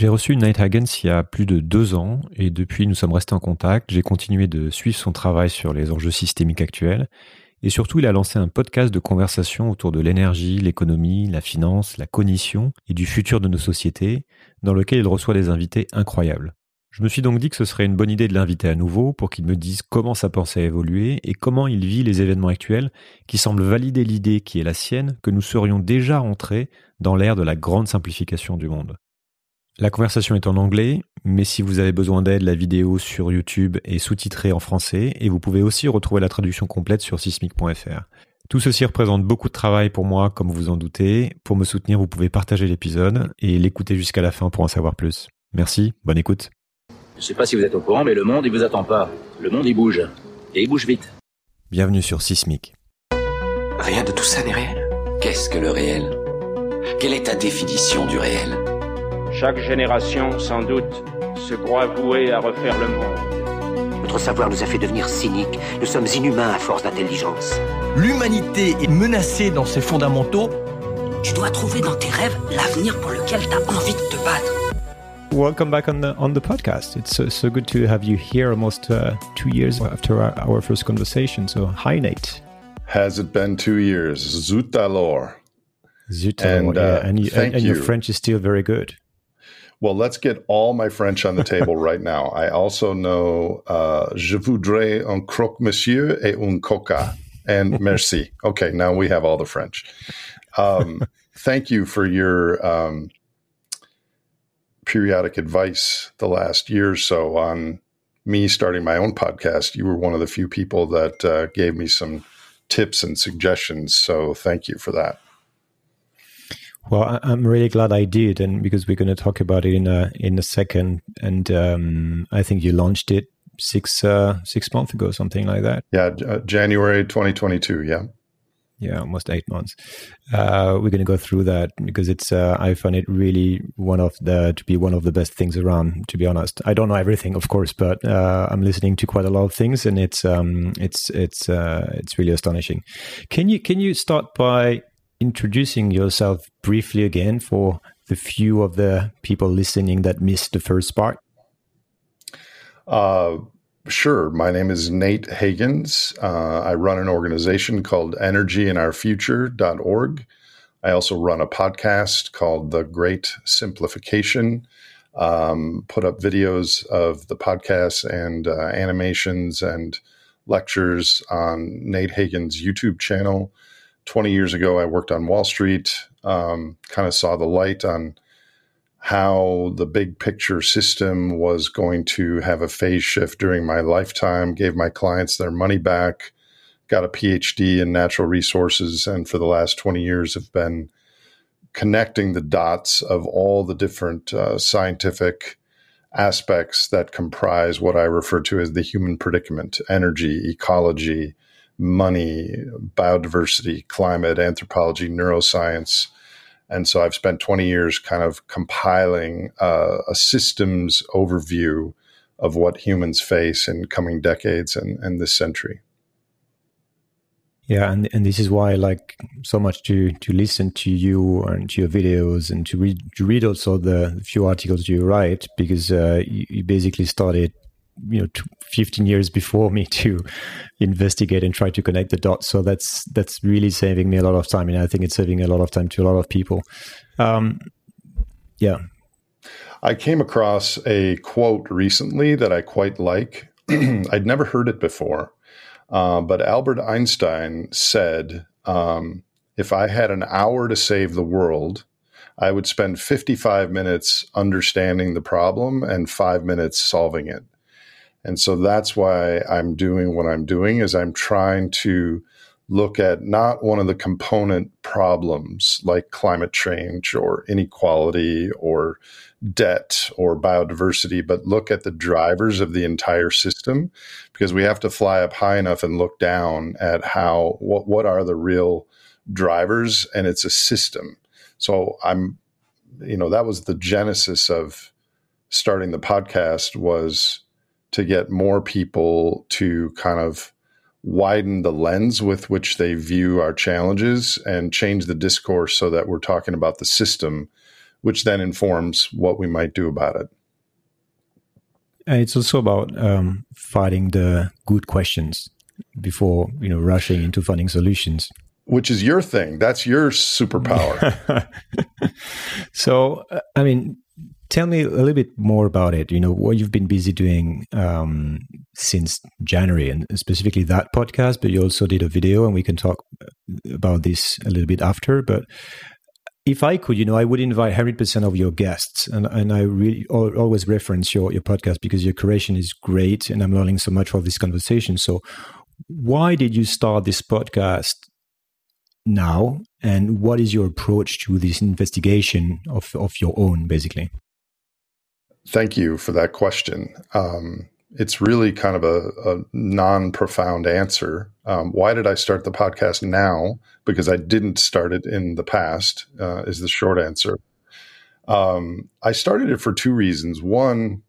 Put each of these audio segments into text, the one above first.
J'ai reçu Nate Hagens il y a plus de deux ans et depuis nous sommes restés en contact. J'ai continué de suivre son travail sur les enjeux systémiques actuels et surtout il a lancé un podcast de conversation autour de l'énergie, l'économie, la finance, la cognition et du futur de nos sociétés dans lequel il reçoit des invités incroyables. Je me suis donc dit que ce serait une bonne idée de l'inviter à nouveau pour qu'il me dise comment sa pensée a évolué et comment il vit les événements actuels qui semblent valider l'idée qui est la sienne que nous serions déjà entrés dans l'ère de la grande simplification du monde. La conversation est en anglais, mais si vous avez besoin d'aide, la vidéo sur YouTube est sous-titrée en français et vous pouvez aussi retrouver la traduction complète sur sismic.fr. Tout ceci représente beaucoup de travail pour moi, comme vous en doutez. Pour me soutenir, vous pouvez partager l'épisode et l'écouter jusqu'à la fin pour en savoir plus. Merci, bonne écoute. Je sais pas si vous êtes au courant, mais le monde, il vous attend pas. Le monde, il bouge. Et il bouge vite. Bienvenue sur Sismic. Rien de tout ça n'est réel. Qu'est-ce que le réel? Quelle est ta définition du réel? Chaque génération, sans doute, se croit vouée à refaire le monde. Notre savoir nous a fait devenir cyniques. Nous sommes inhumains à force d'intelligence. L'humanité est menacée dans ses fondamentaux. Tu dois trouver dans tes rêves l'avenir pour lequel tu as envie de te battre. Welcome back on the on the podcast. It's so, so good to have you here almost uh, two years after our, our, first conversation. So, hi, Nate. Has it been two years? Zut alors. Zut alors, and, uh, yeah. and, you, and, and your French is still very good. Well, let's get all my French on the table right now. I also know uh, Je voudrais un croque-monsieur et un coca. And merci. Okay, now we have all the French. Um, thank you for your um, periodic advice the last year or so on me starting my own podcast. You were one of the few people that uh, gave me some tips and suggestions. So thank you for that. Well, I'm really glad I did, and because we're going to talk about it in a in a second. And um, I think you launched it six uh, six months ago, something like that. Yeah, uh, January 2022. Yeah, yeah, almost eight months. Uh, we're going to go through that because it's uh, I find it really one of the to be one of the best things around. To be honest, I don't know everything, of course, but uh, I'm listening to quite a lot of things, and it's um, it's it's uh, it's really astonishing. Can you can you start by introducing yourself briefly again for the few of the people listening that missed the first part? Uh, sure. My name is Nate Hagens. Uh, I run an organization called energyandourfuture.org. I also run a podcast called The Great Simplification. Um, put up videos of the podcast and uh, animations and lectures on Nate Hagens' YouTube channel. 20 years ago, I worked on Wall Street, um, kind of saw the light on how the big picture system was going to have a phase shift during my lifetime, gave my clients their money back, got a PhD in natural resources, and for the last 20 years have been connecting the dots of all the different uh, scientific aspects that comprise what I refer to as the human predicament energy, ecology, money, biodiversity, climate, anthropology, neuroscience. And so I've spent 20 years kind of compiling uh, a systems overview of what humans face in coming decades and, and this century. Yeah, and and this is why I like so much to to listen to you and to your videos and to read to read also the few articles you write because uh, you, you basically started you know 15 years before me to investigate and try to connect the dots. So that's that's really saving me a lot of time and i think it's saving a lot of time to a lot of people. Um, yeah. I came across a quote recently that i quite like. I'd never heard it before uh, but albert einstein said um, if i had an hour to save the world I would spend 55 minutes understanding the problem and five minutes solving it. And so that's why I'm doing what I'm doing is I'm trying to look at not one of the component problems like climate change or inequality or debt or biodiversity, but look at the drivers of the entire system because we have to fly up high enough and look down at how what what are the real drivers and it's a system. So I'm you know that was the genesis of starting the podcast was to get more people to kind of widen the lens with which they view our challenges and change the discourse so that we're talking about the system which then informs what we might do about it. And it's also about um, finding the good questions before you know rushing into finding solutions. Which is your thing. That's your superpower. so, uh, I mean, tell me a little bit more about it. You know, what you've been busy doing um, since January, and specifically that podcast. But you also did a video, and we can talk about this a little bit after. But if I could, you know, I would invite 100% of your guests. And, and I really always reference your, your podcast because your curation is great and I'm learning so much from this conversation. So, why did you start this podcast now? And what is your approach to this investigation of, of your own, basically? Thank you for that question. Um, it's really kind of a, a non profound answer. Um, why did I start the podcast now? Because I didn't start it in the past, uh, is the short answer. Um, I started it for two reasons. One,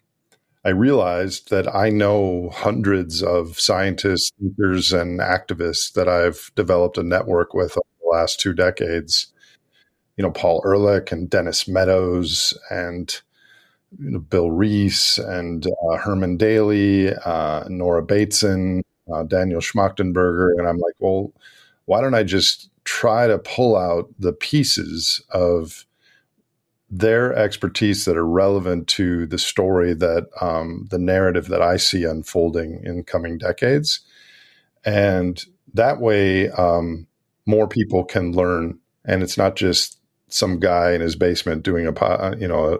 I realized that I know hundreds of scientists, thinkers, and activists that I've developed a network with over the last two decades. You know, Paul Ehrlich and Dennis Meadows and you know, Bill Rees and uh, Herman Daly, uh, Nora Bateson, uh, Daniel Schmachtenberger. And I'm like, well, why don't I just try to pull out the pieces of their expertise that are relevant to the story that um, the narrative that I see unfolding in coming decades. And that way, um, more people can learn. And it's not just some guy in his basement doing a, you know, a,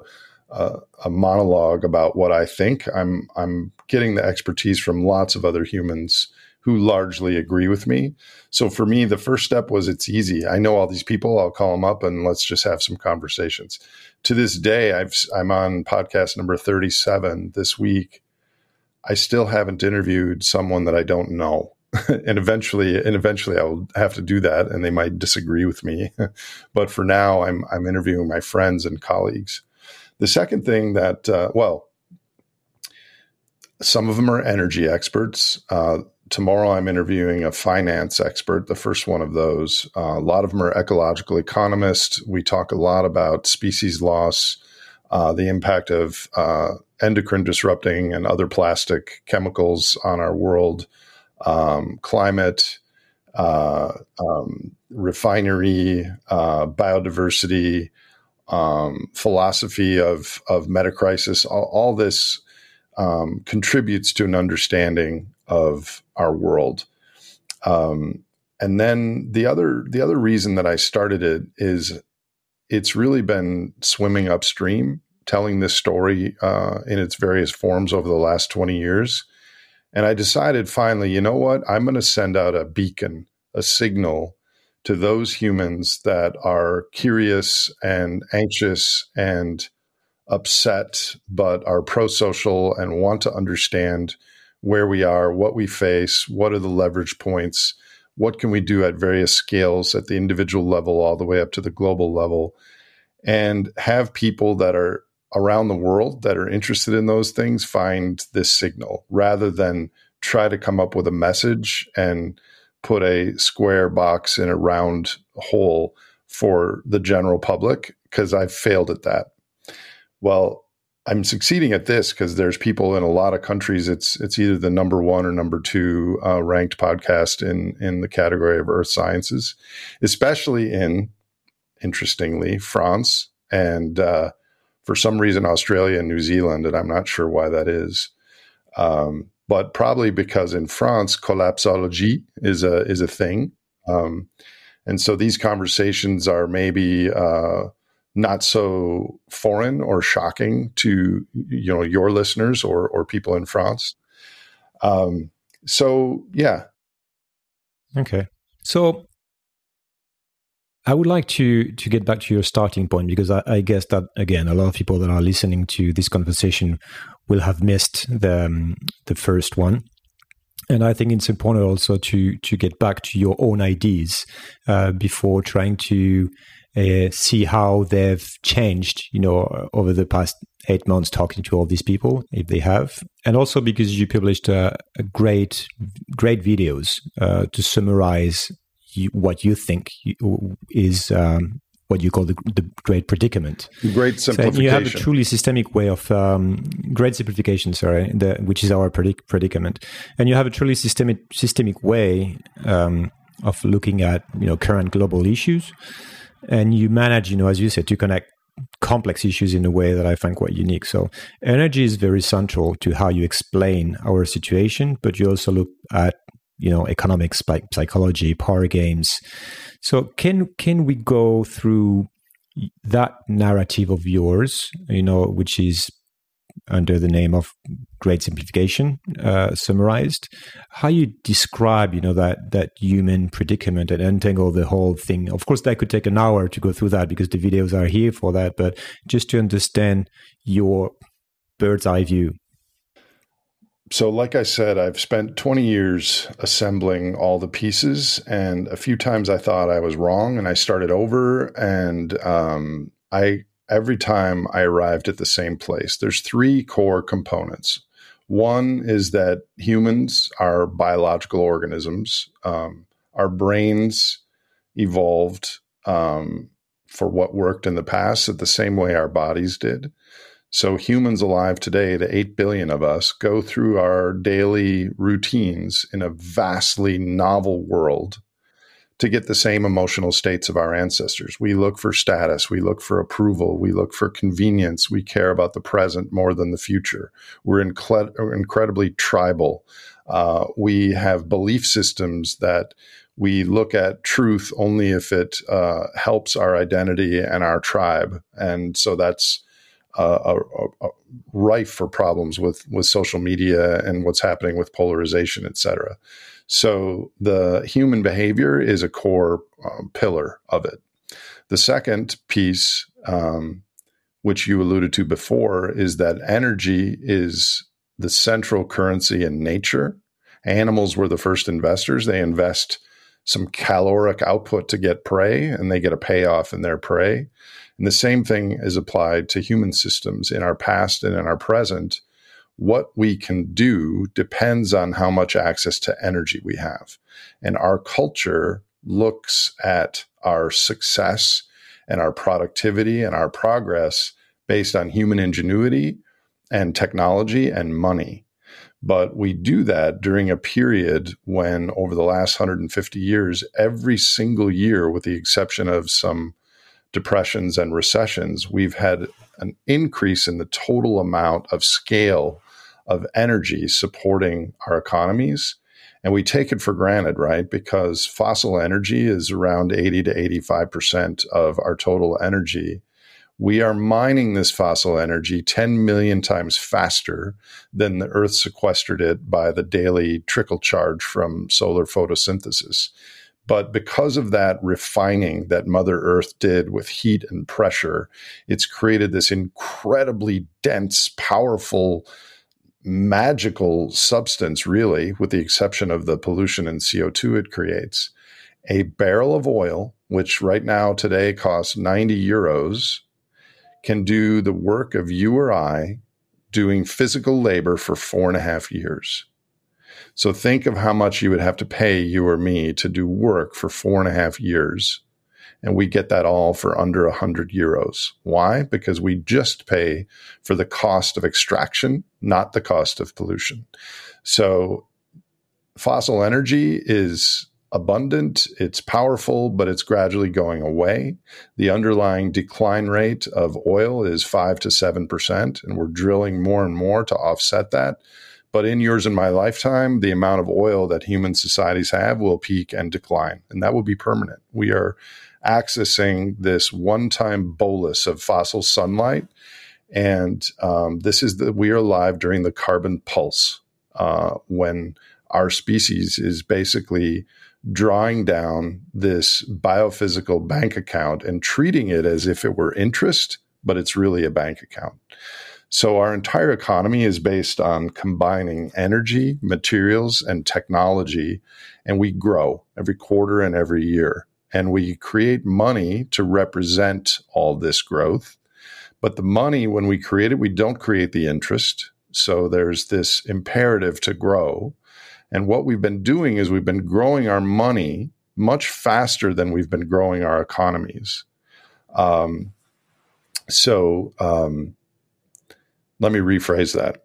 a, monologue about what I think. I'm I'm getting the expertise from lots of other humans who largely agree with me. So for me, the first step was it's easy. I know all these people. I'll call them up and let's just have some conversations. To this day, I've I'm on podcast number 37 this week. I still haven't interviewed someone that I don't know. and eventually and eventually I will have to do that and they might disagree with me. but for now I'm I'm interviewing my friends and colleagues. The second thing that, uh, well, some of them are energy experts. Uh, tomorrow I'm interviewing a finance expert, the first one of those. Uh, a lot of them are ecological economists. We talk a lot about species loss, uh, the impact of uh, endocrine disrupting and other plastic chemicals on our world, um, climate, uh, um, refinery, biodiversity, um, philosophy of of metacrisis, all, all this um, contributes to an understanding of our world. Um, and then the other the other reason that I started it is it's really been swimming upstream, telling this story uh, in its various forms over the last twenty years. And I decided finally, you know what? I'm going to send out a beacon, a signal to those humans that are curious and anxious and upset, but are pro social and want to understand where we are, what we face, what are the leverage points, what can we do at various scales at the individual level, all the way up to the global level, and have people that are around the world that are interested in those things find this signal rather than try to come up with a message and put a square box in a round hole for the general public because I've failed at that. Well, I'm succeeding at this because there's people in a lot of countries. It's it's either the number one or number two uh, ranked podcast in in the category of earth sciences, especially in interestingly France and uh, for some reason Australia and New Zealand, and I'm not sure why that is. Um, but probably because in France, collapsology is a is a thing, um, and so these conversations are maybe uh, not so foreign or shocking to you know your listeners or or people in France. Um, so yeah. Okay. So I would like to to get back to your starting point because I, I, guess that again, a lot of people that are listening to this conversation will have missed the um, the first one, and I think it's important also to to get back to your own ideas uh, before trying to uh, see how they've changed, you know, over the past eight months talking to all these people, if they have, and also because you published a great great videos uh, to summarize you, what you think is um, what you call the, the great predicament. Great simplification. So you have a truly systemic way of um, great simplification, sorry, the, which is our predic- predicament, and you have a truly systemic systemic way um, of looking at you know current global issues, and you manage, you know, as you said, to connect complex issues in a way that I find quite unique. So energy is very central to how you explain our situation, but you also look at you know economics, psychology, power games. So can can we go through that narrative of yours, you know, which is under the name of great simplification uh, summarized how you describe you know that that human predicament and untangle the whole thing of course that could take an hour to go through that because the videos are here for that but just to understand your bird's eye view so like i said i've spent 20 years assembling all the pieces and a few times i thought i was wrong and i started over and um, i every time I arrived at the same place. There's three core components. One is that humans are biological organisms. Um, our brains evolved um, for what worked in the past at the same way our bodies did. So, humans alive today, the 8 billion of us, go through our daily routines in a vastly novel world to get the same emotional states of our ancestors. We look for status, we look for approval, we look for convenience, we care about the present more than the future. We're incredibly tribal. Uh, we have belief systems that we look at truth only if it uh, helps our identity and our tribe. And so that's uh, rife for problems with, with social media and what's happening with polarization, et cetera. So the human behavior is a core um, pillar of it. The second piece, um, which you alluded to before, is that energy is the central currency in nature. Animals were the first investors. They invest some caloric output to get prey, and they get a payoff in their prey. And the same thing is applied to human systems in our past and in our present what we can do depends on how much access to energy we have. And our culture looks at our success and our productivity and our progress based on human ingenuity and technology and money. But we do that during a period when, over the last 150 years, every single year, with the exception of some depressions and recessions, we've had an increase in the total amount of scale of energy supporting our economies. And we take it for granted, right? Because fossil energy is around 80 to 85% of our total energy. We are mining this fossil energy 10 million times faster than the Earth sequestered it by the daily trickle charge from solar photosynthesis. But because of that refining that Mother Earth did with heat and pressure, it's created this incredibly dense, powerful magical substance, really, with the exception of the pollution and CO2 it creates. A barrel of oil, which right now today costs 90 euros, can do the work of you or I doing physical labor for four and a half years. So think of how much you would have to pay you or me to do work for four and a half years and we get that all for under 100 euros. Why? Because we just pay for the cost of extraction, not the cost of pollution. So fossil energy is abundant, it's powerful, but it's gradually going away. The underlying decline rate of oil is 5 to 7%, and we're drilling more and more to offset that. But in yours and my lifetime, the amount of oil that human societies have will peak and decline, and that will be permanent. We are accessing this one time bolus of fossil sunlight. And um, this is that we are alive during the carbon pulse uh, when our species is basically drawing down this biophysical bank account and treating it as if it were interest, but it's really a bank account. So our entire economy is based on combining energy, materials, and technology, and we grow every quarter and every year and we create money to represent all this growth. But the money, when we create it, we don't create the interest. So there's this imperative to grow. And what we've been doing is we've been growing our money much faster than we've been growing our economies. Um, so um, let me rephrase that.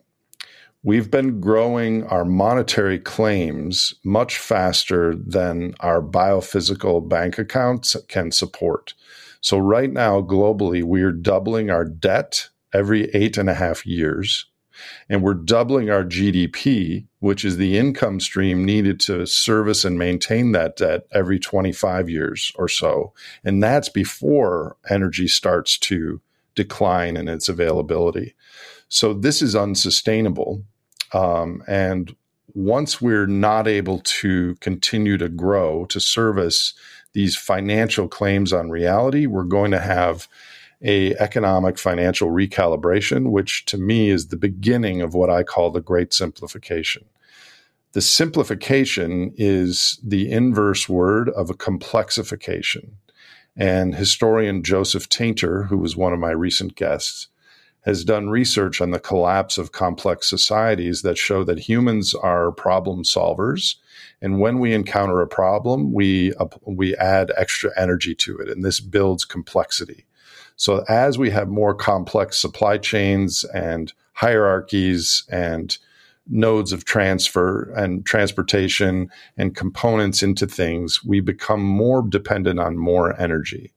We've been growing our monetary claims much faster than our biophysical bank accounts can support. So, right now, globally, we're doubling our debt every eight and a half years. And we're doubling our GDP, which is the income stream needed to service and maintain that debt every 25 years or so. And that's before energy starts to decline in its availability. So this is unsustainable. Um, and once we're not able to continue to grow to service these financial claims on reality, we're going to have a economic financial recalibration, which to me is the beginning of what I call the great simplification. The simplification is the inverse word of a complexification. And historian Joseph Tainter, who was one of my recent guests, has done research on the collapse of complex societies that show that humans are problem solvers. And when we encounter a problem, we, uh, we add extra energy to it, and this builds complexity. So as we have more complex supply chains and hierarchies and nodes of transfer and transportation and components into things, we become more dependent on more energy.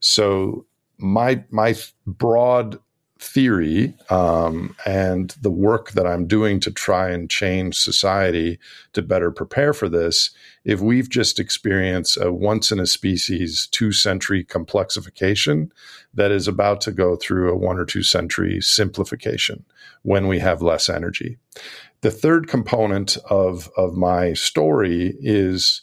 So my my broad theory um, and the work that I'm doing to try and change society to better prepare for this, if we've just experienced a once in a species two century complexification that is about to go through a one or two century simplification when we have less energy. The third component of, of my story is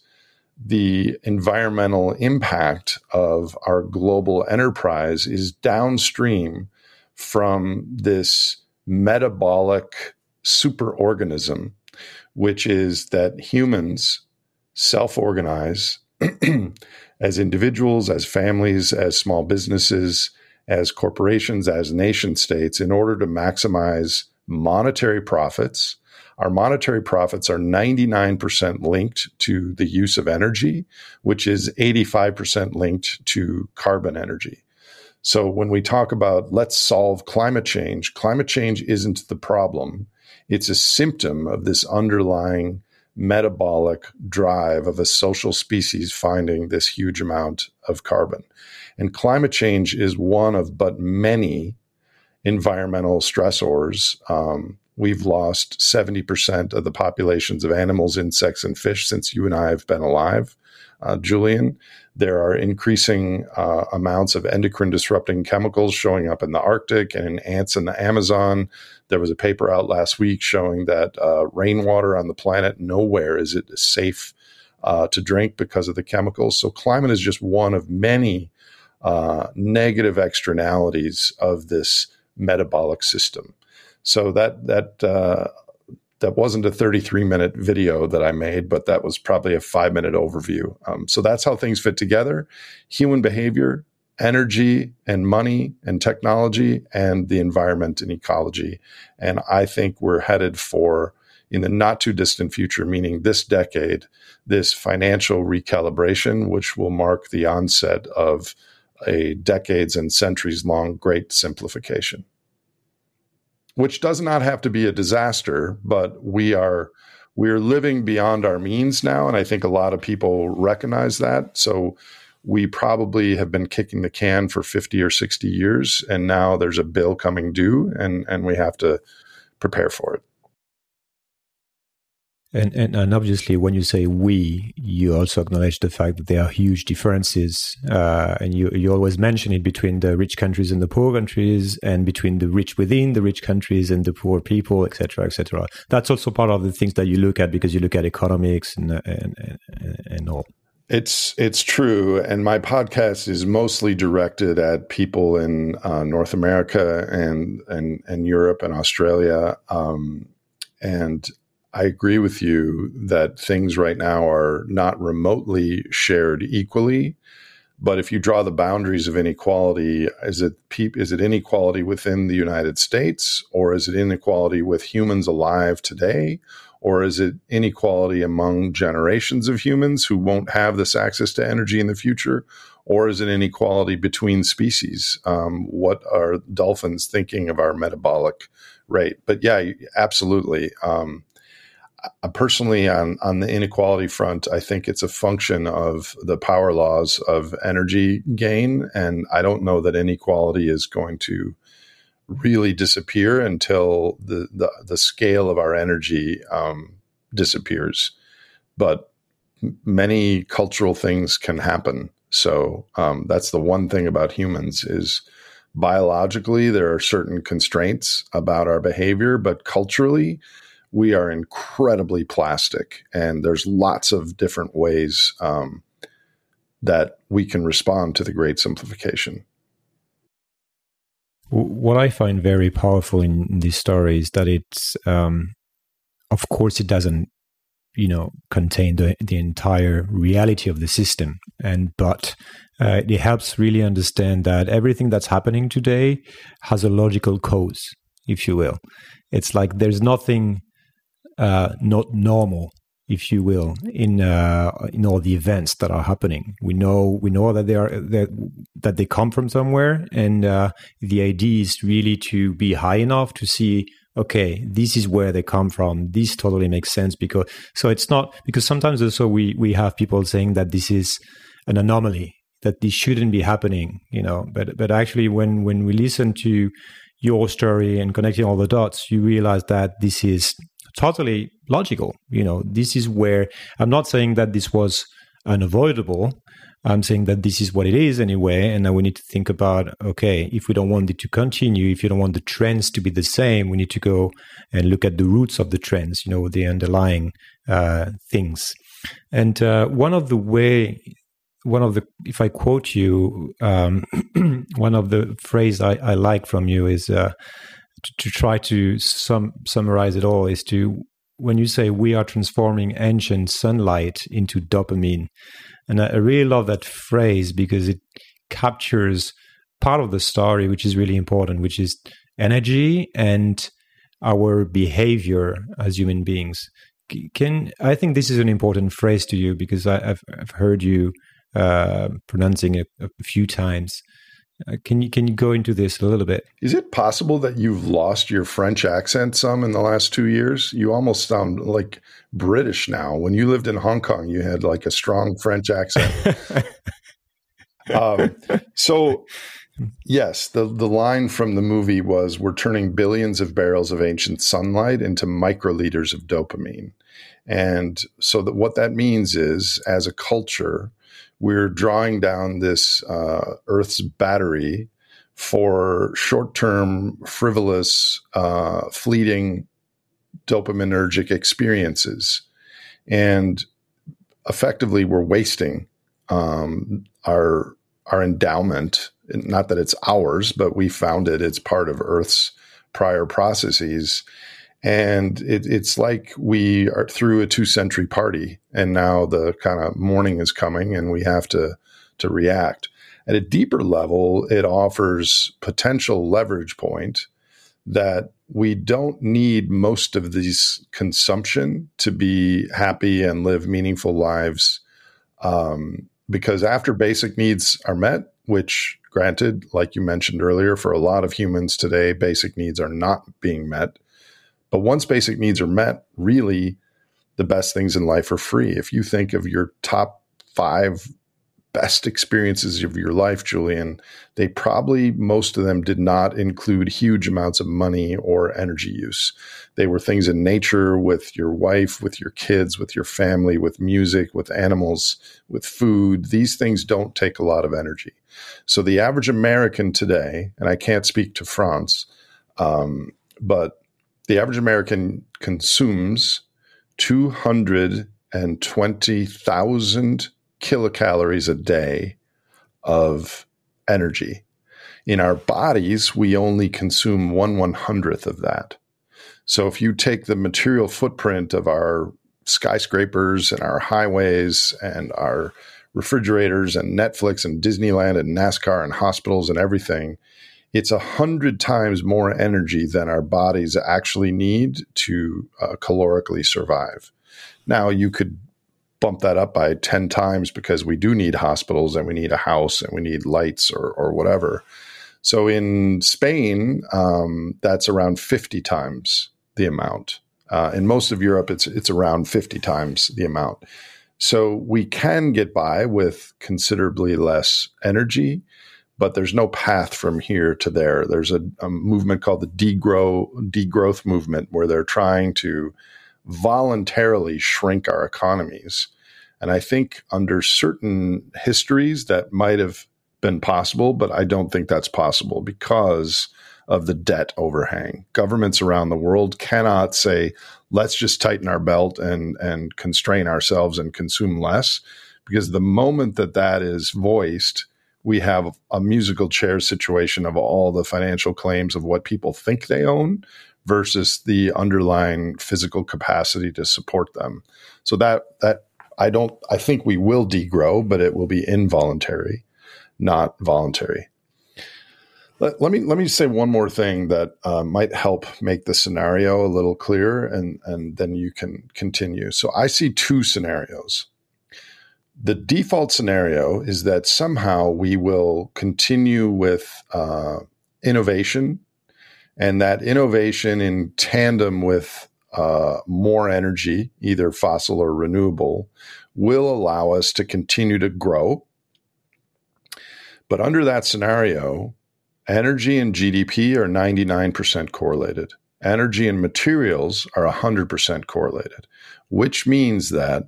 the environmental impact of our global enterprise is downstream from this metabolic superorganism, which is that humans self organize as individuals, as families, as small businesses, as corporations, as nation states in order to maximize monetary profits. Our monetary profits are 99% linked to the use of energy, which is 85% linked to carbon energy. So when we talk about let's solve climate change, climate change isn't the problem. It's a symptom of this underlying metabolic drive of a social species finding this huge amount of carbon. And climate change is one of but many environmental stressors. Um, we've lost 70% of the populations of animals, insects, and fish since you and I have been alive, uh, Julian. There are increasing uh, amounts of endocrine disrupting chemicals showing up in the Arctic and in ants in the Amazon. There was a paper out last week showing that uh, rainwater on the planet, nowhere is it safe uh, to drink because of the chemicals. So, climate is just one of many uh, negative externalities of this metabolic system. So, that, that, uh, that wasn't a 33 minute video that I made, but that was probably a five minute overview. Um, so that's how things fit together human behavior, energy and money and technology, and the environment and ecology. And I think we're headed for, in the not too distant future, meaning this decade, this financial recalibration, which will mark the onset of a decades and centuries long great simplification which does not have to be a disaster, but we are we're living beyond our means now, and I think a lot of people recognize that. So we probably have been kicking the can for 50 or 60 years, and now there's a bill coming due, and and we have to prepare for it. And, and, and obviously, when you say we, you also acknowledge the fact that there are huge differences, uh, and you you always mention it between the rich countries and the poor countries, and between the rich within the rich countries and the poor people, etc., etc. That's also part of the things that you look at because you look at economics and and, and, and all. It's it's true, and my podcast is mostly directed at people in uh, North America and and and Europe and Australia, um, and I agree with you that things right now are not remotely shared equally. But if you draw the boundaries of inequality, is it is it inequality within the United States, or is it inequality with humans alive today, or is it inequality among generations of humans who won't have this access to energy in the future, Or is it inequality between species? Um, what are dolphins thinking of our metabolic rate? But yeah, absolutely. Um, personally, on, on the inequality front, I think it's a function of the power laws of energy gain. And I don't know that inequality is going to really disappear until the, the, the scale of our energy um, disappears. But many cultural things can happen. So um, that's the one thing about humans is biologically there are certain constraints about our behavior, but culturally we are incredibly plastic, and there's lots of different ways um, that we can respond to the great simplification. What I find very powerful in this story is that it's, um, of course, it doesn't, you know, contain the, the entire reality of the system, and but uh, it helps really understand that everything that's happening today has a logical cause, if you will. It's like there's nothing not normal if you will, in uh, in all the events that are happening. We know we know that they are that that they come from somewhere, and uh, the idea is really to be high enough to see. Okay, this is where they come from. This totally makes sense because so it's not because sometimes also we we have people saying that this is an anomaly that this shouldn't be happening, you know. But but actually, when when we listen to your story and connecting all the dots, you realize that this is totally logical. You know, this is where I'm not saying that this was unavoidable. I'm saying that this is what it is anyway. And now we need to think about okay, if we don't want it to continue, if you don't want the trends to be the same, we need to go and look at the roots of the trends, you know, the underlying uh, things. And uh, one of the way, one of the, if I quote you, um, one of the phrase I, I, like from you is, uh, to, try to sum, summarize it all is to when you say we are transforming ancient sunlight into dopamine and I, really love that phrase because it captures part of the story which is really important which is energy and our behavior as human beings. Can i think this is an important phrase to you because I, have I've heard you uh, pronouncing it a few times uh, can you can you go into this a little bit? Is it possible that you've lost your French accent some in the last two years? You almost sound like British now. When you lived in Hong Kong, you had like a strong French accent. um, so, yes, the the line from the movie was, "We're turning billions of barrels of ancient sunlight into microliters of dopamine," and so that what that means is, as a culture we're drawing down this uh, Earth's battery for short term, frivolous, uh, fleeting dopaminergic experiences. And effectively, we're wasting um, our, our endowment. Not that it's ours, but we found it, it's part of Earth's prior processes and it, it's like we are through a two century party and now the kind of morning is coming and we have to to react. At a deeper level it offers potential leverage point that we don't need most of these consumption to be happy and live meaningful lives um, because after basic needs are met which granted like you mentioned earlier for a lot of humans today basic needs are not being met but once basic needs are met, really the best things in life are free. If you think of your top five best experiences of your life, Julian, they probably, most of them did not include huge amounts of money or energy use. They were things in nature with your wife, with your kids, with your family, with music, with animals, with food. These things don't take a lot of energy. So the average American today, and I can't speak to France, um, but the average American consumes 220,000 kilocalories a day of energy. In our bodies, we only consume one one hundredth of that. So if you take the material footprint of our skyscrapers and our highways and our refrigerators and Netflix and Disneyland and NASCAR and hospitals and everything, it's a hundred times more energy than our bodies actually need to uh, calorically survive. Now, you could bump that up by 10 times because we do need hospitals and we need a house and we need lights or, or whatever. So in Spain, um, that's around 50 times the amount. Uh, in most of Europe, it's it's around 50 times the amount. So we can get by with considerably less energy, but there's no path from here to there. There's a, a movement called the degrow degrowth movement where they're trying to voluntarily shrink our economies. And I think under certain histories that might have been possible, but I don't think that's possible because of the debt overhang. Governments around the world cannot say, let's just tighten our belt and, and constrain ourselves and consume less. Because the moment that that is voiced, we have a musical chair situation of all the financial claims of what people think they own versus the underlying physical capacity to support them. So that that I don't I think we will degrow, but it will be involuntary, not voluntary. Let, let me let me say one more thing that uh, might help make the scenario a little clearer, and and then you can continue. So I see two scenarios. The default scenario is that somehow we will continue with uh, innovation, and that innovation in tandem with uh, more energy, either fossil or renewable, will allow us to continue to grow. But under that scenario, Energy and GDP are 99% correlated. Energy and materials are 100% correlated, which means that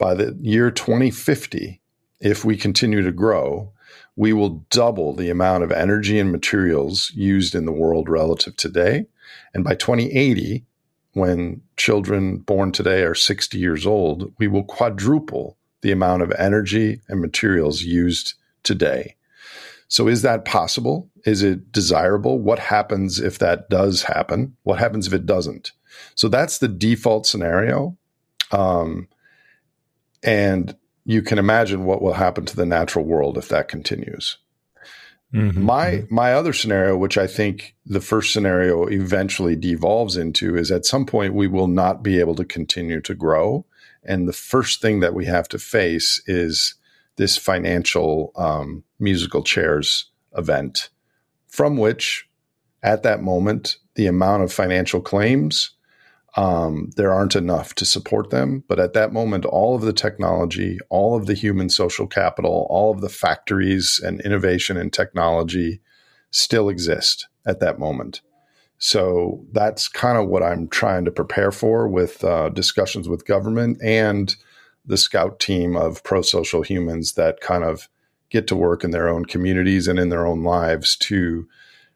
by the year 2050, if we continue to grow, we will double the amount of energy and materials used in the world relative to today. And by 2080, when children born today are 60 years old, we will quadruple the amount of energy and materials used today. So is that possible? Is it desirable? What happens if that does happen? What happens if it doesn't? So that's the default scenario. Um, and you can imagine what will happen to the natural world if that continues. Mm-hmm. My mm-hmm. my other scenario, which I think the first scenario eventually devolves into, is at some point we will not be able to continue to grow, and the first thing that we have to face is this financial um, musical chairs event, from which, at that moment, the amount of financial claims um, there aren't enough to support them. But at that moment, all of the technology, all of the human social capital, all of the factories and innovation and technology still exist at that moment. So that's kind of what I'm trying to prepare for with uh, discussions with government and the scout team of pro social humans that kind of get to work in their own communities and in their own lives to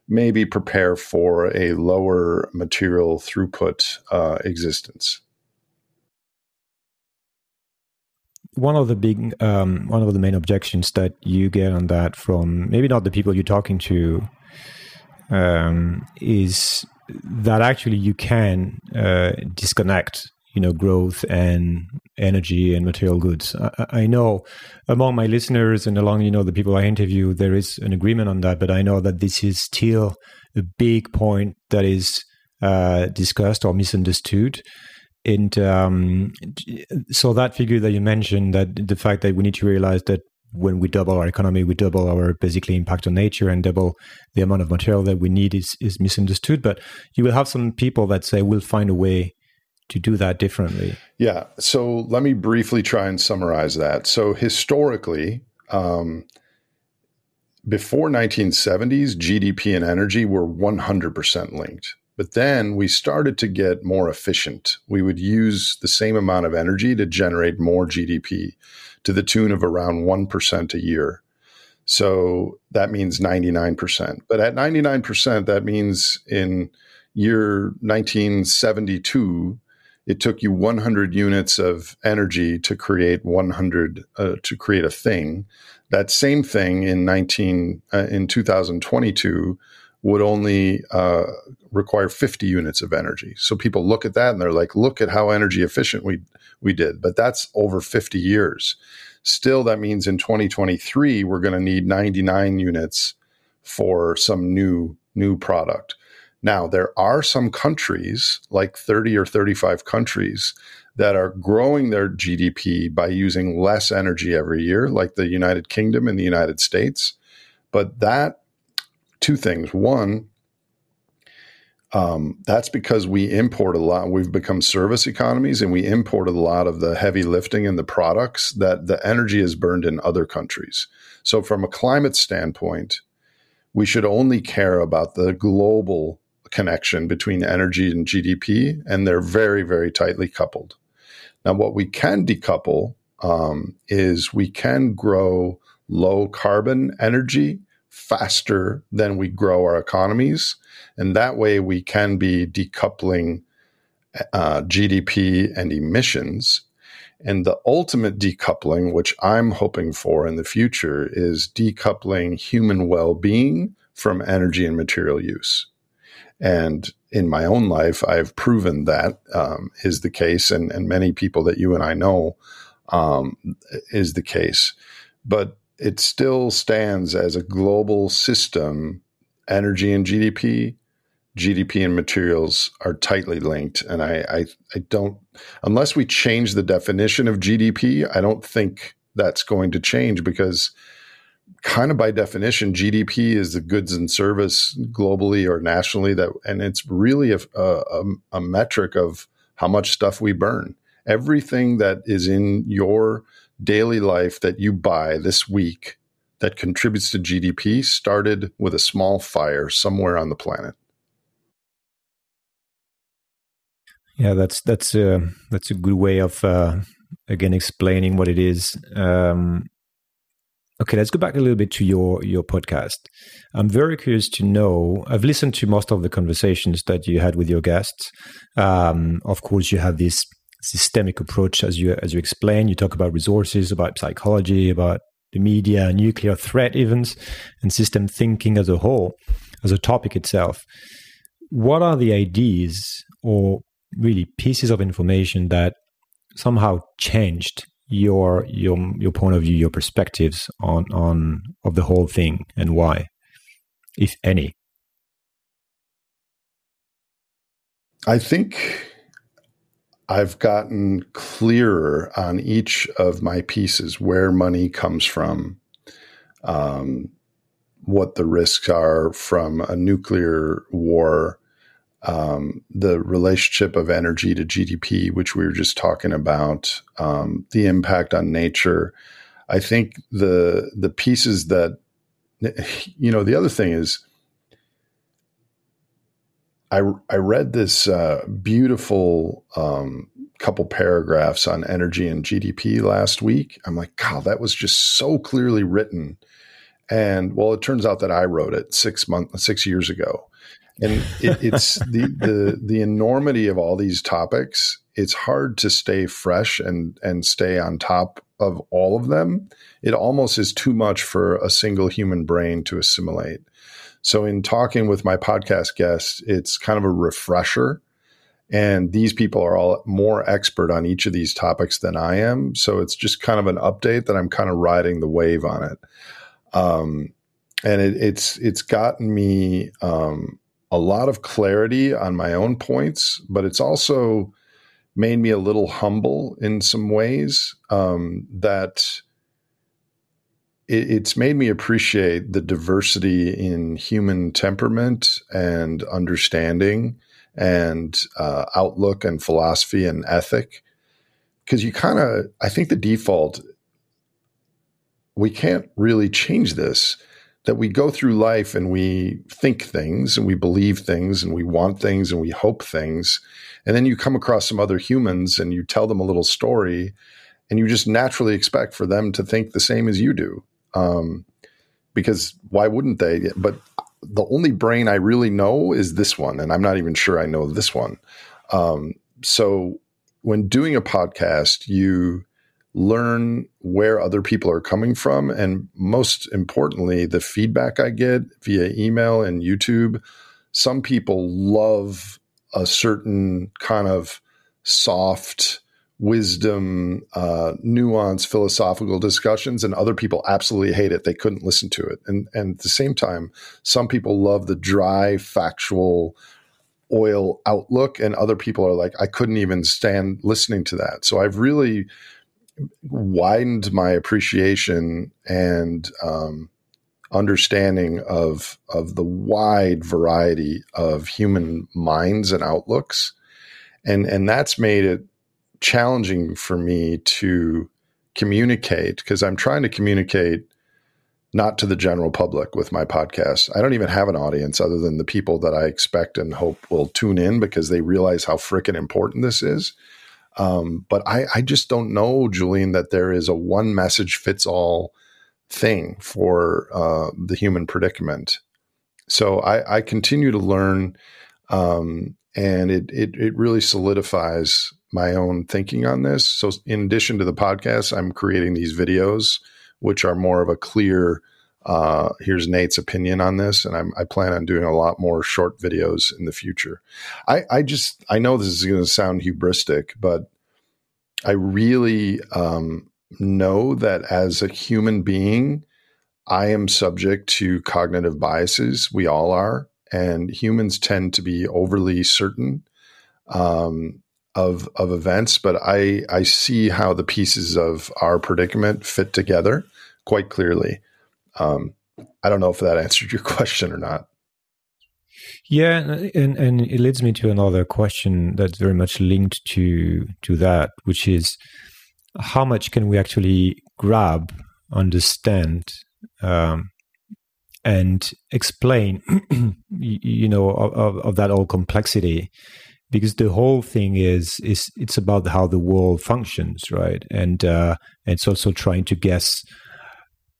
maybe prepare for a lower material throughput uh, existence. One of the big, um, one of the main objections that you get on that from maybe not the people you're talking to um, is that actually you can uh, disconnect you know growth and energy and material goods. I, I, know among my listeners and along you know the people I interview, there is an agreement on that, but I know that this is still a big point that is uh, discussed or misunderstood. And um, so that figure that you mentioned, that the fact that we need to realize that when we double our economy, we double our basically impact on nature and double the amount of material that we need is, is misunderstood. But you will have some people that say we'll find a way to do that differently? Yeah. So let me briefly try and summarize that. So historically, um, before 1970s, GDP and energy were 100% linked. But then we started to get more efficient. We would use the same amount of energy to generate more GDP to the tune of around 1% a year. So that means 99%. But at 99%, that means in year 1972, it took you 100 units of energy to create 100 uh, to create a thing. That same thing in 19 uh, in 2022 would only uh, require 50 units of energy. So people look at that and they're like look at how energy efficient we we did. But that's over 50 years. Still that means in 2023 we're going to need 99 units for some new new product Now, there are some countries, like 30 or 35 countries, that are growing their GDP by using less energy every year, like the United Kingdom and the United States. But that, two things. One, um, that's because we import a lot. We've become service economies and we import a lot of the heavy lifting and the products that the energy is burned in other countries. So, from a climate standpoint, we should only care about the global connection between energy and GDP, and they're very, very tightly coupled. Now, what we can decouple um, is we can grow low carbon energy faster than we grow our economies. And that way we can be decoupling uh, GDP and emissions. And the ultimate decoupling, which I'm hoping for in the future, is decoupling human well being from energy and material use. And in my own life, I've proven that um, is the case, and, and many people that you and I know um, is the case. But it still stands as a global system. Energy and GDP, GDP and materials are tightly linked, and I, I, I don't unless we change the definition of GDP, I don't think that's going to change because kind of by definition, GDP is the goods and service globally or nationally that, and it's really a, a, a, metric of how much stuff we burn. Everything that is in your daily life that you buy this week that contributes to GDP started with a small fire somewhere on the planet. Yeah, that's that's a that's a good way of uh, again explaining what it is. Um, Okay, let's go back a little bit to your your podcast. I'm very curious to know. I've listened to most of the conversations that you had with your guests. Um, of course, you have this systemic approach, as you as you explain. You talk about resources, about psychology, about the media, nuclear threat events, and system thinking as a whole, as a topic itself. What are the ideas or really pieces of information that somehow changed your your your point of view, your perspectives on on of the whole thing and why, if any? I think I've gotten clearer on each of my pieces where money comes from, um, what the risks are from a nuclear war, um, the relationship of energy to GDP, which we were just talking about, um, the impact on nature. I think the the pieces that you know the other thing is I I read this uh, beautiful um, couple paragraphs on energy and GDP last week. I'm like, God, that was just so clearly written. And well, it turns out that I wrote it six months, six years ago and it, it's the the the enormity of all these topics. It's hard to stay fresh and and stay on top of all of them. It almost is too much for a single human brain to assimilate. So, in talking with my podcast guests, it's kind of a refresher. And these people are all more expert on each of these topics than I am. So, it's just kind of an update that I'm kind of riding the wave on it. Um, and it, it's it's gotten me um, a lot of clarity on my own points, but it's also made me a little humble in some ways um, that it, it's made me appreciate the diversity in human temperament and understanding and uh, outlook and philosophy and ethic. Because you kind of, I think the default, we can't really change this that we go through life and we think things and we believe things and we want things and we hope things. And then you come across some other humans and you tell them a little story and you just naturally expect for them to think the same as you do. Um, because why wouldn't they? But the only brain I really know is this one. And I'm not even sure I know this one. Um, so when doing a podcast, you, learn where other people are coming from. And most importantly, the feedback I get via email and YouTube. Some people love a certain kind of soft wisdom, uh, nuanced philosophical discussions, and other people absolutely hate it. They couldn't listen to it. And, and at the same time, some people love the dry, factual, oil outlook, and other people are like, I couldn't even stand listening to that. So I've really widened my appreciation and um, understanding of of the wide variety of human minds and outlooks, and and that's made it challenging for me to communicate because I'm trying to communicate not to the general public with my podcast. I don't even have an audience other than the people that I expect and hope will tune in because they realize how freaking important this is. Um, but I, I just don't know, Julian, that there is a one message fits all thing for uh, the human predicament. So I, I continue to learn, um, and it, it it really solidifies my own thinking on this. So in addition to the podcast, I'm creating these videos, which are more of a clear. Uh, here's Nate's opinion on this, and I'm, i plan on doing a lot more short videos in the future. I, I just I know this is going to sound hubristic, but I really um, know that as a human being, I am subject to cognitive biases. We all are. And humans tend to be overly certain um, of, of events, but I, I see how the pieces of our predicament fit together quite clearly. Um, I don't know if that answered your question or not. Yeah, and and it leads me to another question that's very much linked to to that, which is how much can we actually grab, understand, um, and explain, you know, of, of that whole complexity, because the whole thing is is it's about how the world functions, right? And uh, it's also trying to guess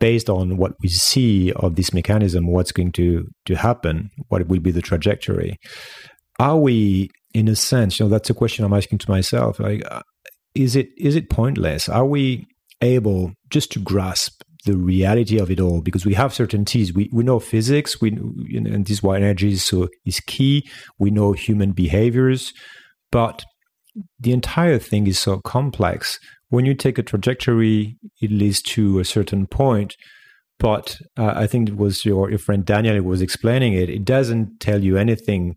based on what we see of this mechanism, what's going to to happen, what will be the trajectory. Are we, in a sense, you know, that's a question I'm asking to myself. Like, uh, is it is it pointless? Are we able just to grasp the reality of it all because we have certainties. We we know physics. We and this why energy is so is key. We know human behaviors, but the entire thing is so complex. When you take a trajectory, it leads to a certain point. But uh, I think it was your, your friend Daniel was explaining it. It doesn't tell you anything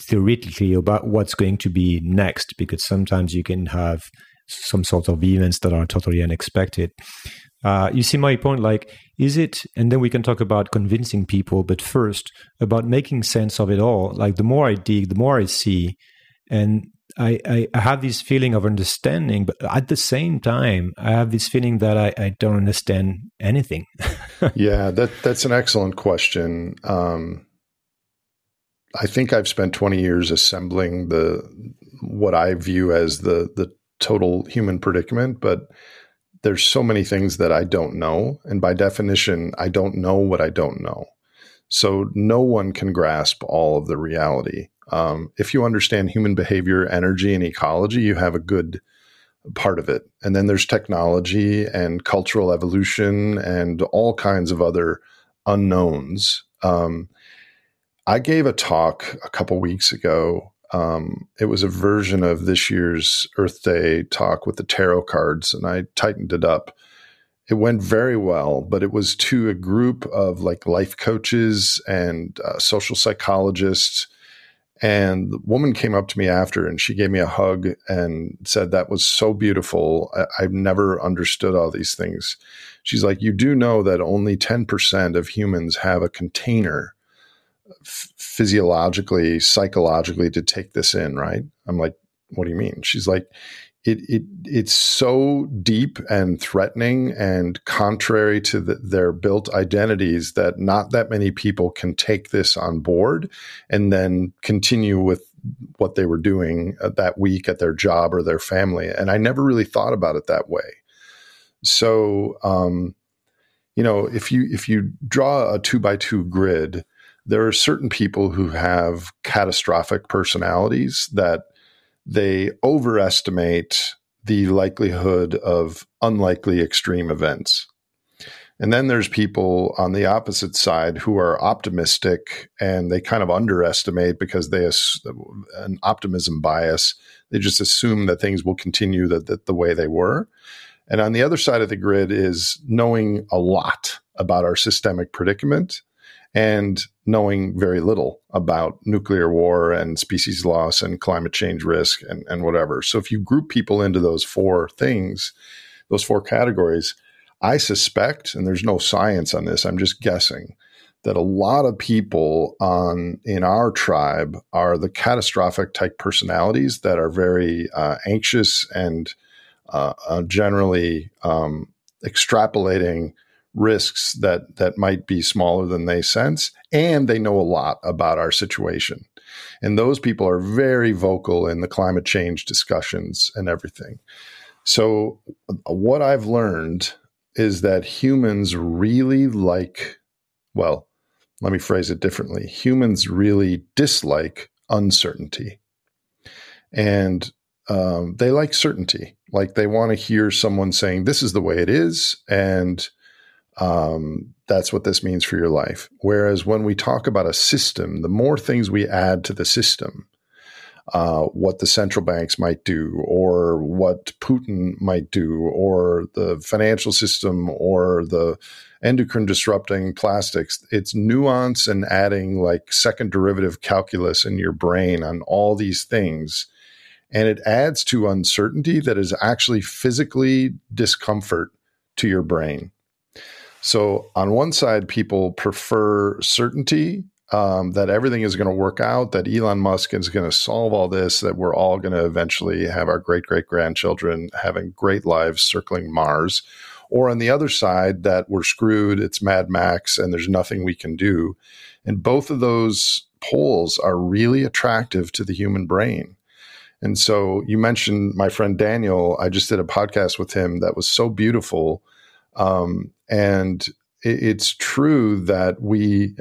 theoretically about what's going to be next because sometimes you can have some sort of events that are totally unexpected. Uh, you see my point? Like, is it, and then we can talk about convincing people, but first about making sense of it all. Like, the more I dig, the more I see. And I, I, I have this feeling of understanding, but at the same time, I have this feeling that I, I don't understand anything. yeah, that that's an excellent question. Um, I think I've spent 20 years assembling the what I view as the the total human predicament, but there's so many things that I don't know, and by definition, I don't know what I don't know. So no one can grasp all of the reality. Um, if you understand human behavior, energy, and ecology, you have a good part of it. And then there's technology and cultural evolution and all kinds of other unknowns. Um, I gave a talk a couple weeks ago. Um, it was a version of this year's Earth Day talk with the tarot cards, and I tightened it up. It went very well, but it was to a group of like life coaches and uh, social psychologists. And the woman came up to me after and she gave me a hug and said, That was so beautiful. I- I've never understood all these things. She's like, You do know that only 10% of humans have a container physiologically, psychologically to take this in, right? I'm like, what do you mean? She's like, it, it it's so deep and threatening and contrary to the, their built identities that not that many people can take this on board and then continue with what they were doing uh, that week at their job or their family. And I never really thought about it that way. So, um, you know, if you if you draw a two by two grid, there are certain people who have catastrophic personalities that they overestimate the likelihood of unlikely extreme events. And then there's people on the opposite side who are optimistic and they kind of underestimate because they have an optimism bias. They just assume that things will continue the, the, the way they were. And on the other side of the grid is knowing a lot about our systemic predicament and knowing very little about nuclear war and species loss and climate change risk and, and whatever. So if you group people into those four things, those four categories, I suspect, and there's no science on this, I'm just guessing, that a lot of people on in our tribe are the catastrophic type personalities that are very uh, anxious and uh, uh, generally um, extrapolating risks that that might be smaller than they sense and they know a lot about our situation. And those people are very vocal in the climate change discussions and everything. So what i've learned is that humans really like well let me phrase it differently. Humans really dislike uncertainty. And um, they like certainty. Like they want to hear someone saying this is the way it is and um, that's what this means for your life. Whereas when we talk about a system, the more things we add to the system, uh, what the central banks might do, or what Putin might do, or the financial system, or the endocrine disrupting plastics, it's nuance and adding like second derivative calculus in your brain on all these things. And it adds to uncertainty that is actually physically discomfort to your brain. So on one side, people prefer certainty um, that everything is going to work out, that Elon Musk is going to solve all this, that we're all going to eventually have our great great grandchildren having great lives circling Mars. Or on the other side, that we're screwed, it's Mad Max, and there's nothing we can do. And both of those poles are really attractive to the human brain. And so you mentioned my friend Daniel. I just did a podcast with him that was so beautiful um, and it's true that we,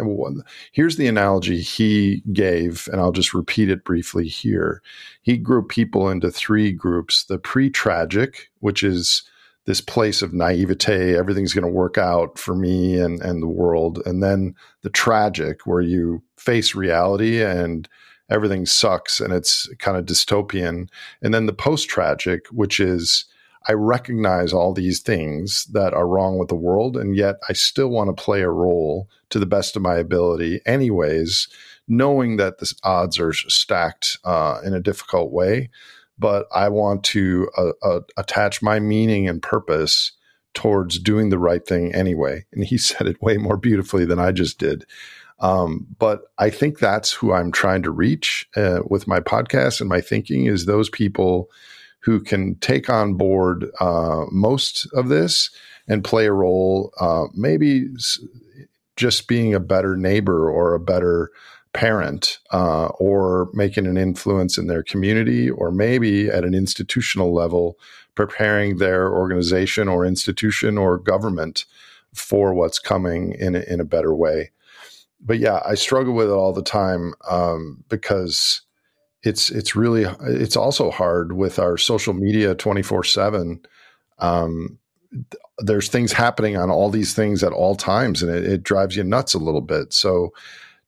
here's the analogy he gave, and I'll just repeat it briefly here. He grouped people into three groups the pre tragic, which is this place of naivete, everything's going to work out for me and, and the world. And then the tragic, where you face reality and everything sucks and it's kind of dystopian. And then the post tragic, which is I recognize all these things that are wrong with the world, and yet I still want to play a role to the best of my ability, anyways, knowing that the odds are stacked uh, in a difficult way. But I want to uh, uh, attach my meaning and purpose towards doing the right thing anyway. And he said it way more beautifully than I just did. Um, but I think that's who I'm trying to reach uh, with my podcast and my thinking is those people who can take on board uh, most of this and play a role, uh, maybe just being a better neighbor or a better parent uh, or making an influence in their community or maybe at an institutional level preparing their organization or institution or government for what's coming in a, in a better way. But yeah i struggle with it all the time um, because it's it's really it's also hard with our social media 24 7 um, there's things happening on all these things at all times and it, it, drives you nuts a little bit. So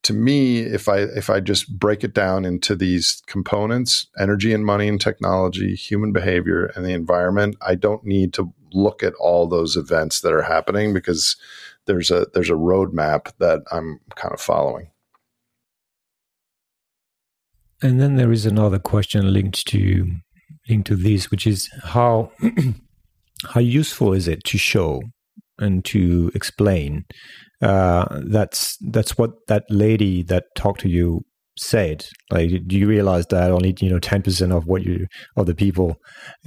to me if i if i just break it down into these components energy and money and technology human behavior and the environment i don't need to look at all those events that are happening because there's a there's a roadmap that i'm kind of following and then there is another question linked to linked to this, which is how how useful is it to show and to explain? Uh, that's that's what that lady that talked to you said like do you realize that only you know 10% of what you of the people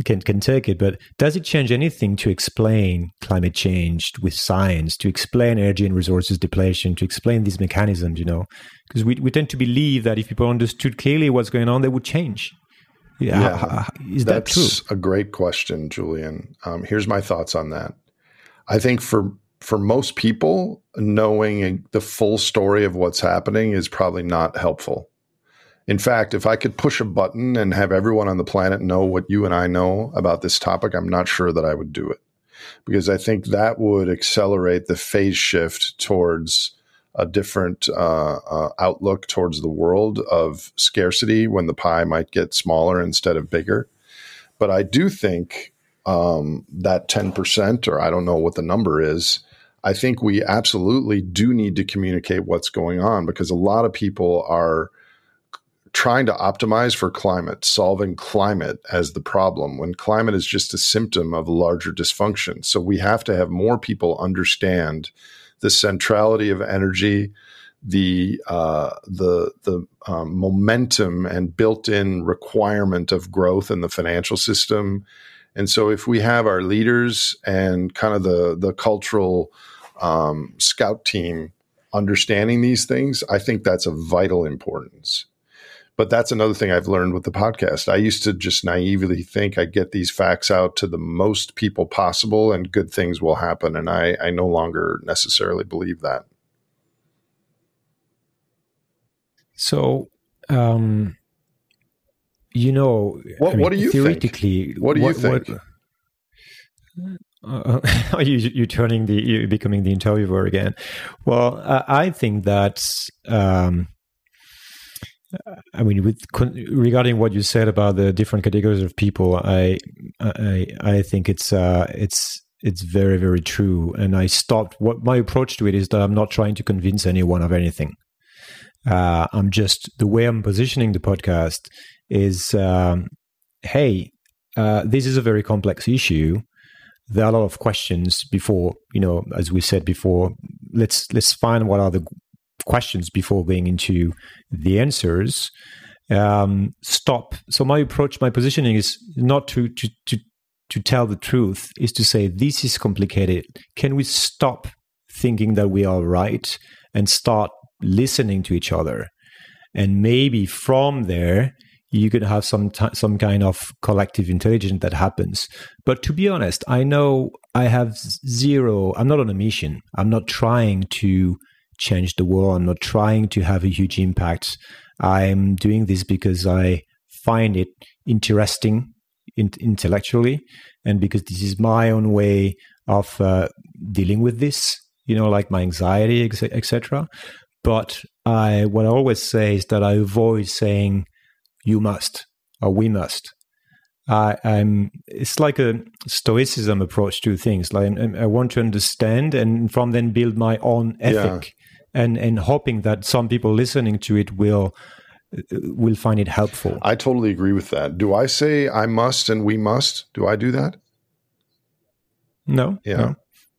can can take it? But does it change anything to explain climate change with science to explain energy and resources depletion to explain these mechanisms you know? Because we, we tend to believe that if people understood clearly what's going on they would change. Yeah, yeah is that true? a great question julian. Um, here's my thoughts on that. I think for for most people, knowing the full story of what's happening is probably not helpful. In fact, if I could push a button and have everyone on the planet know what you and I know about this topic, I'm not sure that I would do it because I think that would accelerate the phase shift towards a different uh, uh, outlook towards the world of scarcity when the pie might get smaller instead of bigger. But I do think um, that 10%, or I don't know what the number is, I think we absolutely do need to communicate what's going on because a lot of people are trying to optimize for climate, solving climate as the problem when climate is just a symptom of larger dysfunction. So we have to have more people understand the centrality of energy, the uh, the the um, momentum and built-in requirement of growth in the financial system. And so, if we have our leaders and kind of the the cultural um, scout team understanding these things, I think that's of vital importance. But that's another thing I've learned with the podcast. I used to just naively think I'd get these facts out to the most people possible and good things will happen. And I, I no longer necessarily believe that. So, um, you know, what, I mean, what do you theoretically? Think? What do you what, think? What, uh, are you you turning the you becoming the interviewer again? Well, uh, I think that um, I mean, with regarding what you said about the different categories of people, I I I think it's uh, it's it's very very true. And I stopped. What my approach to it is that I'm not trying to convince anyone of anything. Uh, I'm just the way I'm positioning the podcast is, um, hey, uh, this is a very complex issue. There are a lot of questions before you know as we said before let's let's find what are the questions before going into the answers. Um, stop. So my approach my positioning is not to to to to tell the truth is to say this is complicated. Can we stop thinking that we are right and start listening to each other? And maybe from there you can have some t- some kind of collective intelligence that happens. But to be honest, I know I have zero. I'm not on a mission. I'm not trying to change the world. I'm not trying to have a huge impact. I'm doing this because I find it interesting in- intellectually, and because this is my own way of uh, dealing with this. You know, like my anxiety, etc. But I, what I always say is that I avoid saying you must or we must. I, am it's like a stoicism approach to things. Like I, want to understand and from then build my own ethic, yeah. and and hoping that some people listening to it will will find it helpful. I totally agree with that. Do I say I must and we must? Do I do that? No. Yeah. No.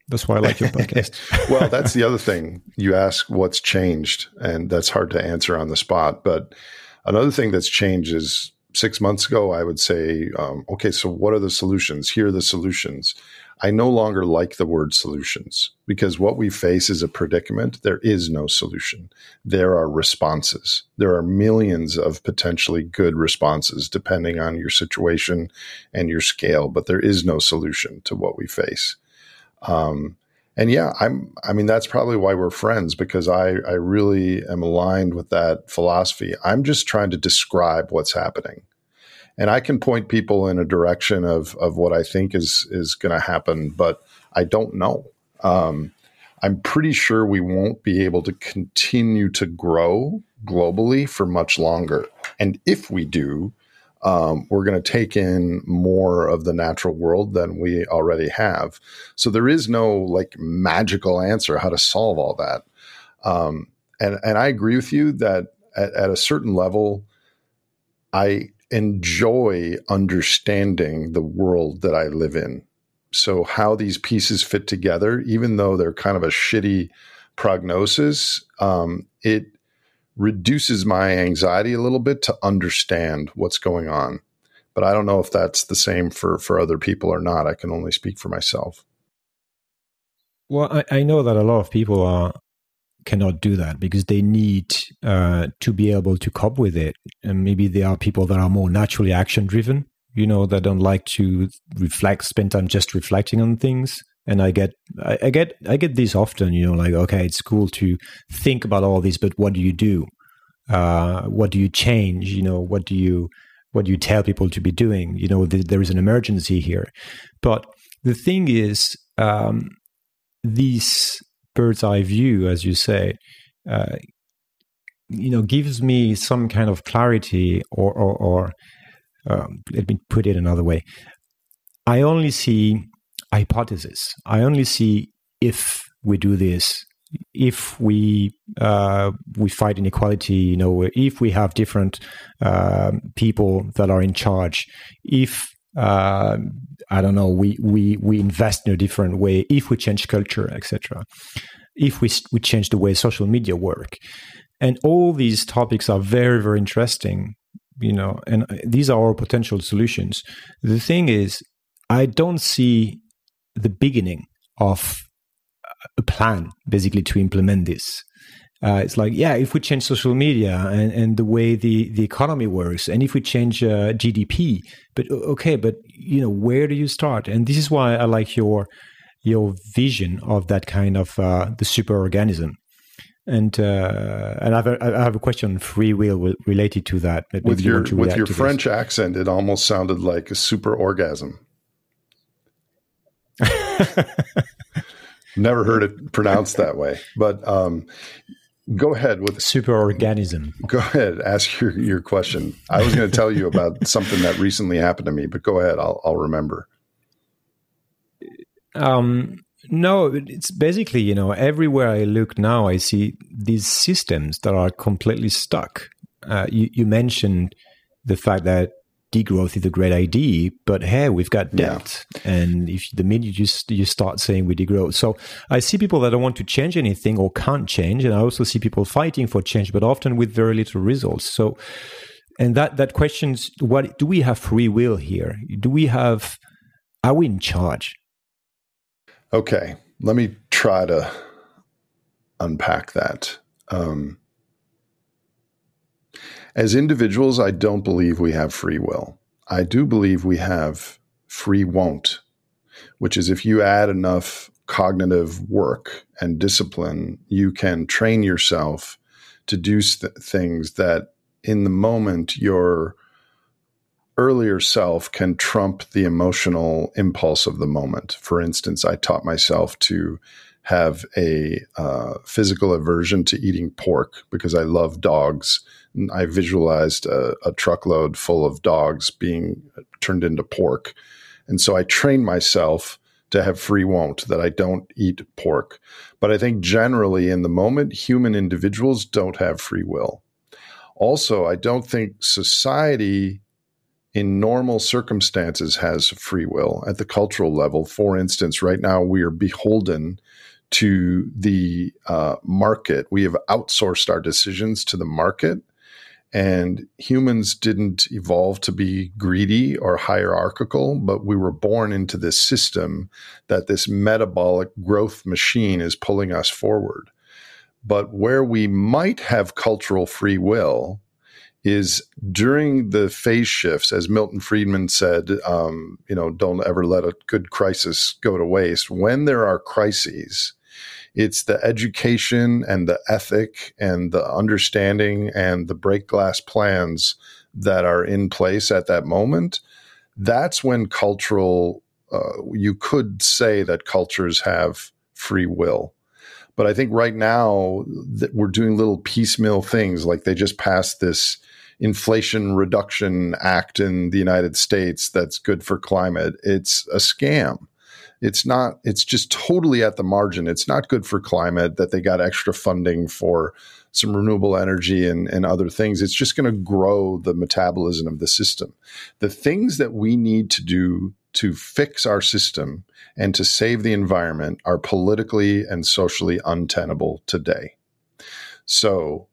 That's why I like your podcast. well, that's the other thing. You ask what's changed, and that's hard to answer on the spot. But Another thing that's changed is six months ago, I would say, um, okay, so what are the solutions? Here are the solutions. I no longer like the word solutions because what we face is a predicament. There is no solution. There are responses. There are millions of potentially good responses depending on your situation and your scale, but there is no solution to what we face. Um, and yeah, I'm, I mean, that's probably why we're friends because I, I really am aligned with that philosophy. I'm just trying to describe what's happening. And I can point people in a direction of, of what I think is, is going to happen, but I don't know. Um, I'm pretty sure we won't be able to continue to grow globally for much longer. And if we do, um, we're going to take in more of the natural world than we already have. So there is no like magical answer how to solve all that. Um, and and I agree with you that at, at a certain level, I enjoy understanding the world that I live in. So how these pieces fit together, even though they're kind of a shitty prognosis, um, it reduces my anxiety a little bit to understand what's going on. But I don't know if that's the same for, for other people or not. I can only speak for myself. Well, I, I know that a lot of people are cannot do that because they need uh, to be able to cope with it. And maybe there are people that are more naturally action driven, you know, that don't like to reflect, spend time just reflecting on things and I get I, I, get I get this often. You know, like okay, it's cool to think about all this, but what do you do? Uh, what do you change? You know, what do you what do you tell people to be doing? You know, th- there is an emergency here, but the thing is, um, this bird's eye view, as you say. Uh, you know, gives me some kind of clarity, or, or, or um, let me put it another way. I only see hypothesis. I only see if we do this, if we uh, we fight inequality, you know, if we have different uh, people that are in charge, if uh, I don't know, we we we invest in a different way, if we change culture, etc., if we we change the way social media work, and all these topics are very very interesting, you know, and these are our potential solutions. The thing is, I don't see the beginning of a plan basically to implement this. Uh, it's like, yeah, if we change social media and, and the way the, the economy works, and if we change uh, GDP, but okay, but you know, where do you start? And this is why I like your your vision of that kind of uh, the super organism. And uh, and I have, a, I have a question on free will related to that. With your you with your French this. accent, it almost sounded like a super orgasm. Never heard it pronounced that way. But um, go ahead with super organism. Go ahead, ask your, your question. I was going to tell you about something that recently happened to me, but go ahead. I'll, I'll remember. Um, no, it's basically, you know, everywhere I look now, I see these systems that are completely stuck. Uh, you, you mentioned the fact that degrowth is a great idea, but hey, we've got debt, yeah. and if the minute you you start saying we degrowth, so I see people that don't want to change anything or can't change, and I also see people fighting for change, but often with very little results. So, and that that questions what do we have free will here? Do we have? Are we in charge? Okay, let me try to unpack that. Um, as individuals, I don't believe we have free will. I do believe we have free won't, which is if you add enough cognitive work and discipline, you can train yourself to do st- things that in the moment your earlier self can trump the emotional impulse of the moment. For instance, I taught myself to have a uh, physical aversion to eating pork because I love dogs I visualized a, a, truckload full of dogs being turned into pork. And so I trained myself to have free won't, that I don't eat pork. But I think generally in the moment, human individuals don't have free will. Also, I don't think society in normal circumstances has free will at the cultural level. For instance, right now we are beholden to the uh, market. We have outsourced our decisions to the market. And humans didn't evolve to be greedy or hierarchical, but we were born into this system that this metabolic growth machine is pulling us forward. But where we might have cultural free will is during the phase shifts, as Milton Friedman said, um, you know, don't ever let a good crisis go to waste. When there are crises, it's the education and the ethic and the understanding and the break glass plans that are in place at that moment. That's when cultural, uh, you could say that cultures have free will. But I think right now that we're doing little piecemeal things like they just passed this Inflation Reduction Act in the United States that's good for climate. It's a scam it's not it's just totally at the margin. It's not good for climate that they got extra funding for some renewable energy and, and other things. It's just going to grow the metabolism of the system. The things that we need to do to fix our system and to save the environment are politically and socially untenable today. So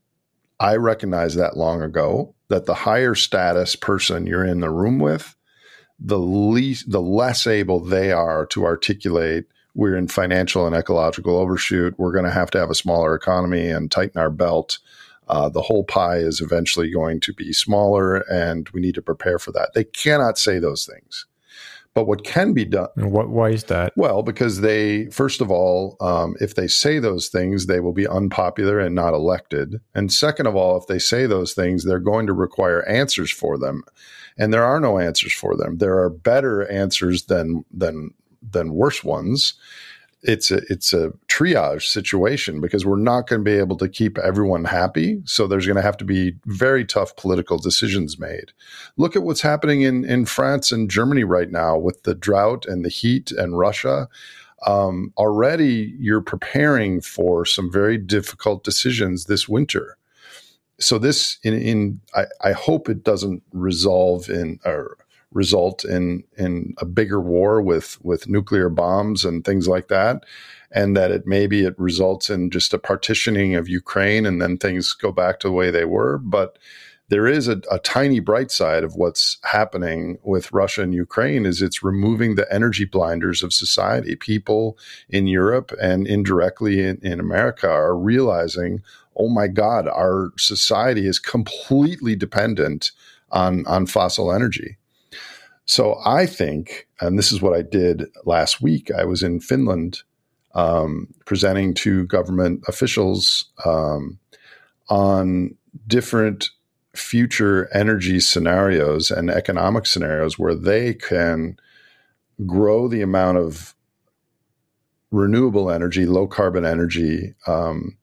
i recognized that long ago that the higher status person you're in the room with the least the less able they are to articulate we're in financial and ecological overshoot. We're going to have to have a smaller economy and tighten our belt. Uh, the whole pie is eventually going to be smaller and we need to prepare for that. They cannot say those things but what can be done what, why is that well because they first of all um, if they say those things they will be unpopular and not elected and second of all if they say those things they're going to require answers for them and there are no answers for them. There are better answers than than than worse ones. It's a it's a triage situation because we're not going to be able to keep everyone happy. So there's going to have to be very tough political decisions made. Look at what's happening in in France and Germany right now with the drought and the heat and Russia. um, already you're preparing for some very difficult decisions this winter. So this, in, in I, I hope it doesn't resolve in or result in in a bigger war with with nuclear bombs and things like that and that it maybe it results in just a partitioning of Ukraine and then things go back to the way they were but there is a, a, tiny bright side of what's happening with Russia and Ukraine is it's removing the energy blinders of society. People in Europe and indirectly in, in America are realizing, oh my God, our society is completely dependent on, on fossil energy. So I think, and this is what I did last week, I was in Finland um, presenting to government officials um, on different future energy scenarios and economic scenarios where they can grow the amount of renewable energy, low carbon energy. Um,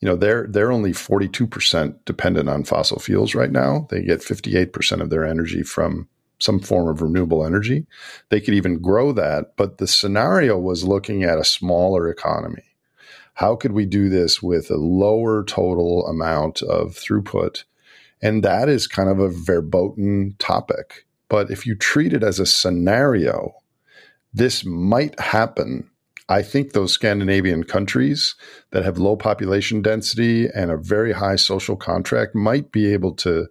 you know, they're they're only forty two percent dependent on fossil fuels right now. They get fifty eight percent of their energy from some form of renewable energy. They could even grow that, but the scenario was looking at a smaller economy. How could we do this with a lower total amount of throughput and that is kind of a verboten topic. But if you treat it as a scenario, this might happen. I think those Scandinavian countries that have low population density and a very high social contract might be able to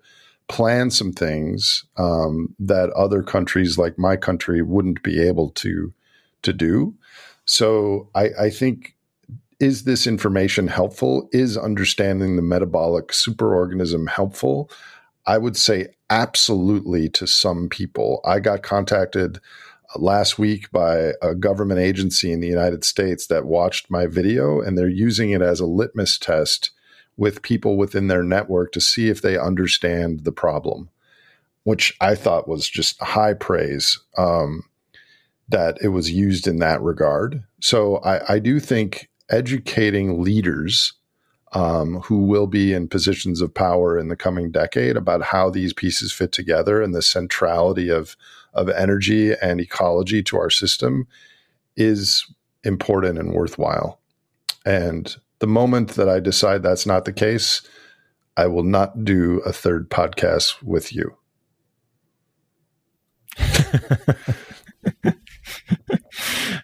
plan some things um, that other countries like my country wouldn't be able to to do. So I, I think is this information helpful? Is understanding the metabolic superorganism helpful? I would say absolutely to some people. I got contacted uh, last week by a government agency in the United States that watched my video and they're using it as a litmus test with people within their network to see if they understand the problem, which I thought was just high praise um, that it was used in that regard. So I, I do think educating leaders um, who will be in positions of power in the coming decade about how these pieces fit together and the centrality of of energy and ecology to our system is important and worthwhile. And the moment that I decide that's not the case, I will not do a third podcast with you.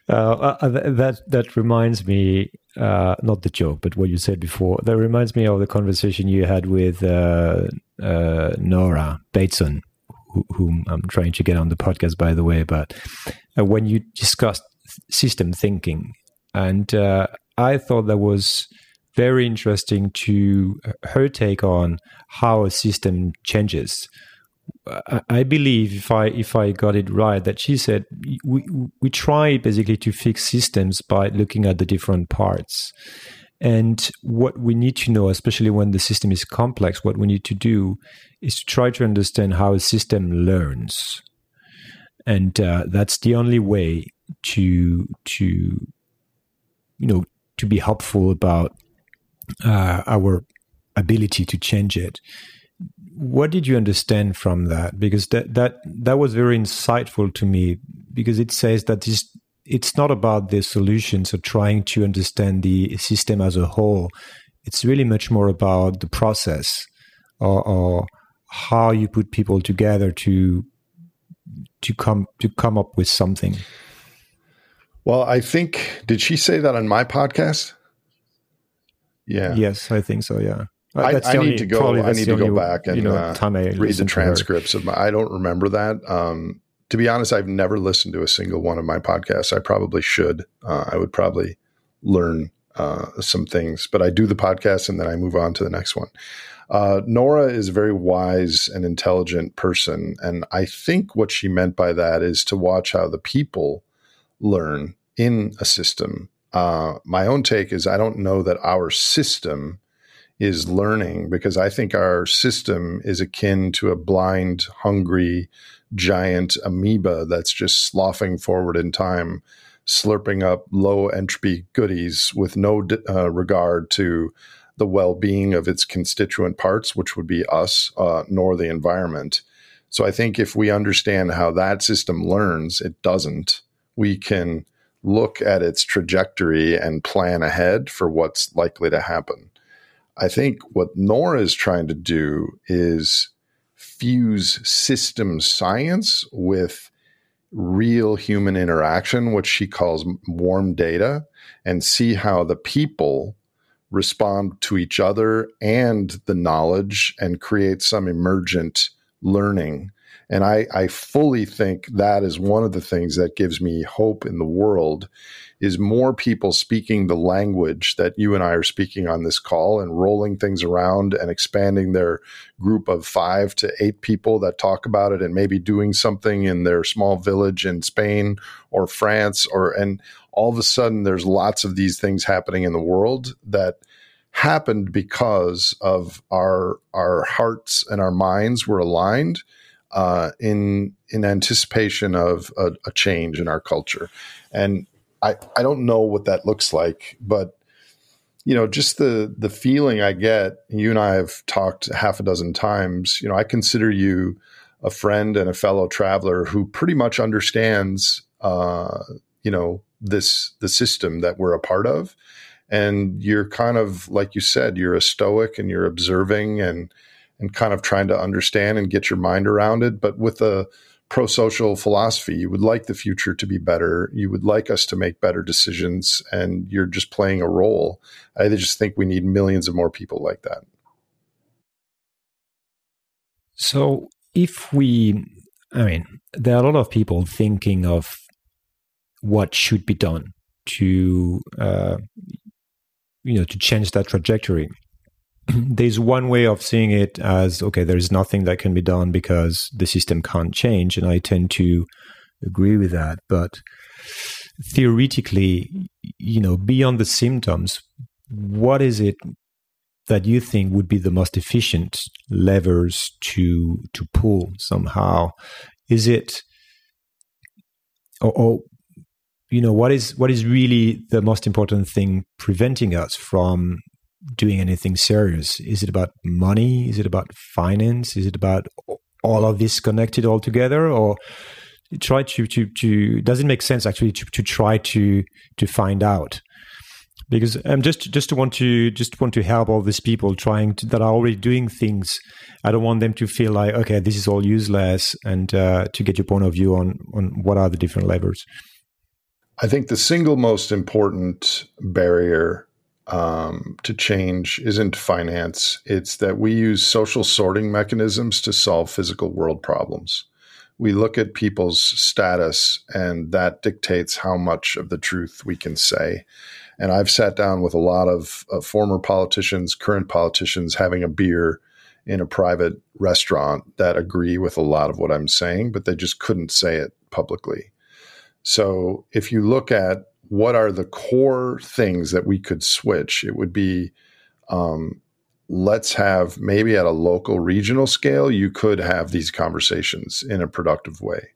Uh, uh that that reminds me, uh, not the joke, but what you said before. That reminds me of the conversation you had with uh, uh Nora Bateson, whom I'm trying to get on the podcast, by the way. But uh, when you discussed system thinking, and I thought that was very interesting to her take on how a system changes I believe if I if I got it right that she said we we try basically to fix systems by looking at the different parts. And what we need to know, especially when the system is complex, what we need to do is to try to understand how a system learns, and uh, that's the only way to to you know to be helpful about uh, our ability to change it what did you understand from that? Because that that that was very insightful to me because it says that this, it's not about the solutions or trying to understand the system as a whole. It's really much more about the process or, or how you put people together to to come to come up with something. Well, I think did she say that on my podcast? Yeah. Yes, I think so. Yeah. I, I only, need to go. I need to go back and you know, uh, read the transcripts of my. I don't remember that. Um, to be honest, I've never listened to a single one of my podcasts. I probably should. Uh, I would probably learn uh, some things, but I do the podcast and then I move on to the next one. Uh, Nora is a very wise and intelligent person, and I think what she meant by that is to watch how the people learn in a system. Uh, my own take is I don't know that our system is learning because I think our system is akin to a blind, hungry, giant amoeba that's just sloughing forward in time, slurping up low entropy goodies with no uh, regard to the well being of its constituent parts, which would be us, uh, nor the environment. So I think if we understand how that system learns, it doesn't. We can look at its trajectory and plan ahead for what's likely to happen. I think what Nora is trying to do is fuse system science with real human interaction, which she calls warm data, and see how the people respond to each other and the knowledge and create some emergent learning. And I, I fully think that is one of the things that gives me hope in the world is more people speaking the language that you and I are speaking on this call and rolling things around and expanding their group of five to eight people that talk about it and maybe doing something in their small village in Spain or France or and all of a sudden there's lots of these things happening in the world that happened because of our our hearts and our minds were aligned uh, in in anticipation of a, a, change in our culture. And I, I don't know what that looks like, but you know, just the the feeling I get. You and I have talked half a dozen times. You know, I consider you a friend and a fellow traveler who pretty much understands, uh, you know, this the system that we're a part of. And you're kind of like you said, you're a stoic and you're observing and and kind of trying to understand and get your mind around it, but with a pro social philosophy. You would like the future to be better. You would like us to make better decisions, and you're just playing a role. I just think we need millions of more people like that. So, if we, I mean, there are a lot of people thinking of what should be done to, uh, you know, to change that trajectory. there's one way of seeing it as okay, there's nothing that can be done because the system can't change, and I tend to agree with that. But theoretically, you know, beyond the symptoms, what is it that you think would be the most efficient levers to to pull somehow? Is it or, or you know what is what is really the most important thing preventing us from doing anything serious? Is it about money? Is it about finance? Is it about all of this connected all together? Or try to, to, to does it make sense actually to, to try to, to find out? Because I'm um, just just want to just want to help all these people trying to, that are already doing things. I don't want them to feel like okay, this is all useless, and uh, to get your point of view on on what are the different levers. I think the single most important barrier um, to change isn't finance. It's that we use social sorting mechanisms to solve physical world problems. We look at people's status, and that dictates how much of the truth we can say. And I've sat down with a lot of, of former politicians, current politicians, having a beer in a private restaurant that agree with a lot of what I'm saying, but they just couldn't say it publicly. So if you look at what are the core things that we could switch? It would be um, let's have maybe at a local regional scale, you could have these conversations in a productive way.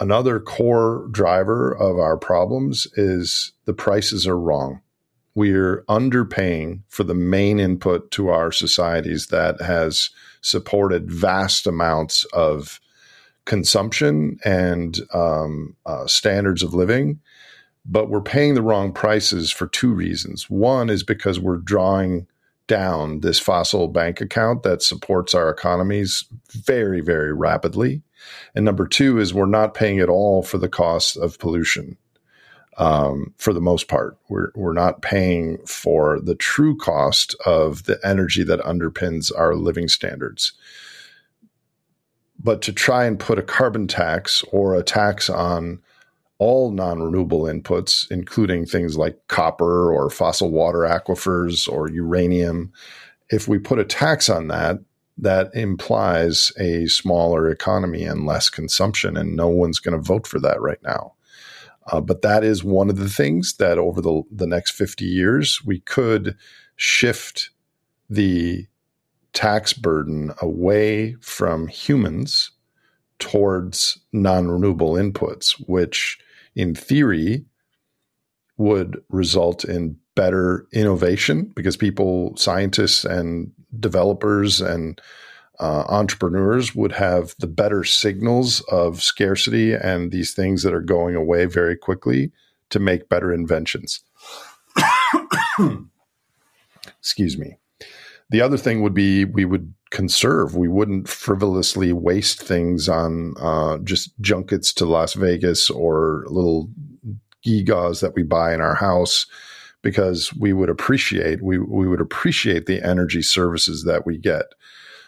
Another core driver of our problems is the prices are wrong. We're underpaying for the main input to our societies that has supported vast amounts of consumption and um, uh, standards of living but we're paying the wrong prices for two reasons. One is because we're drawing down this fossil bank account that supports our economies very, very rapidly. And number two is we're not paying at all for the cost of pollution. Um, for the most part, we're we're not paying for the true cost of the energy that underpins our living standards. But to try and put a carbon tax or a tax on all non renewable inputs, including things like copper or fossil water aquifers or uranium, if we put a tax on that, that implies a smaller economy and less consumption, and no one's going to vote for that right now. Uh, but that is one of the things that over the, the next 50 years, we could shift the tax burden away from humans towards non renewable inputs, which in theory would result in better innovation because people, scientists and developers and uh, entrepreneurs would have the better signals of scarcity and these things that are going away very quickly to make better inventions. Excuse me. The other thing would be we would conserve. We wouldn't frivolously waste things on uh, just junkets to Las Vegas or little gigas that we buy in our house because we would appreciate we we would appreciate the energy services that we get.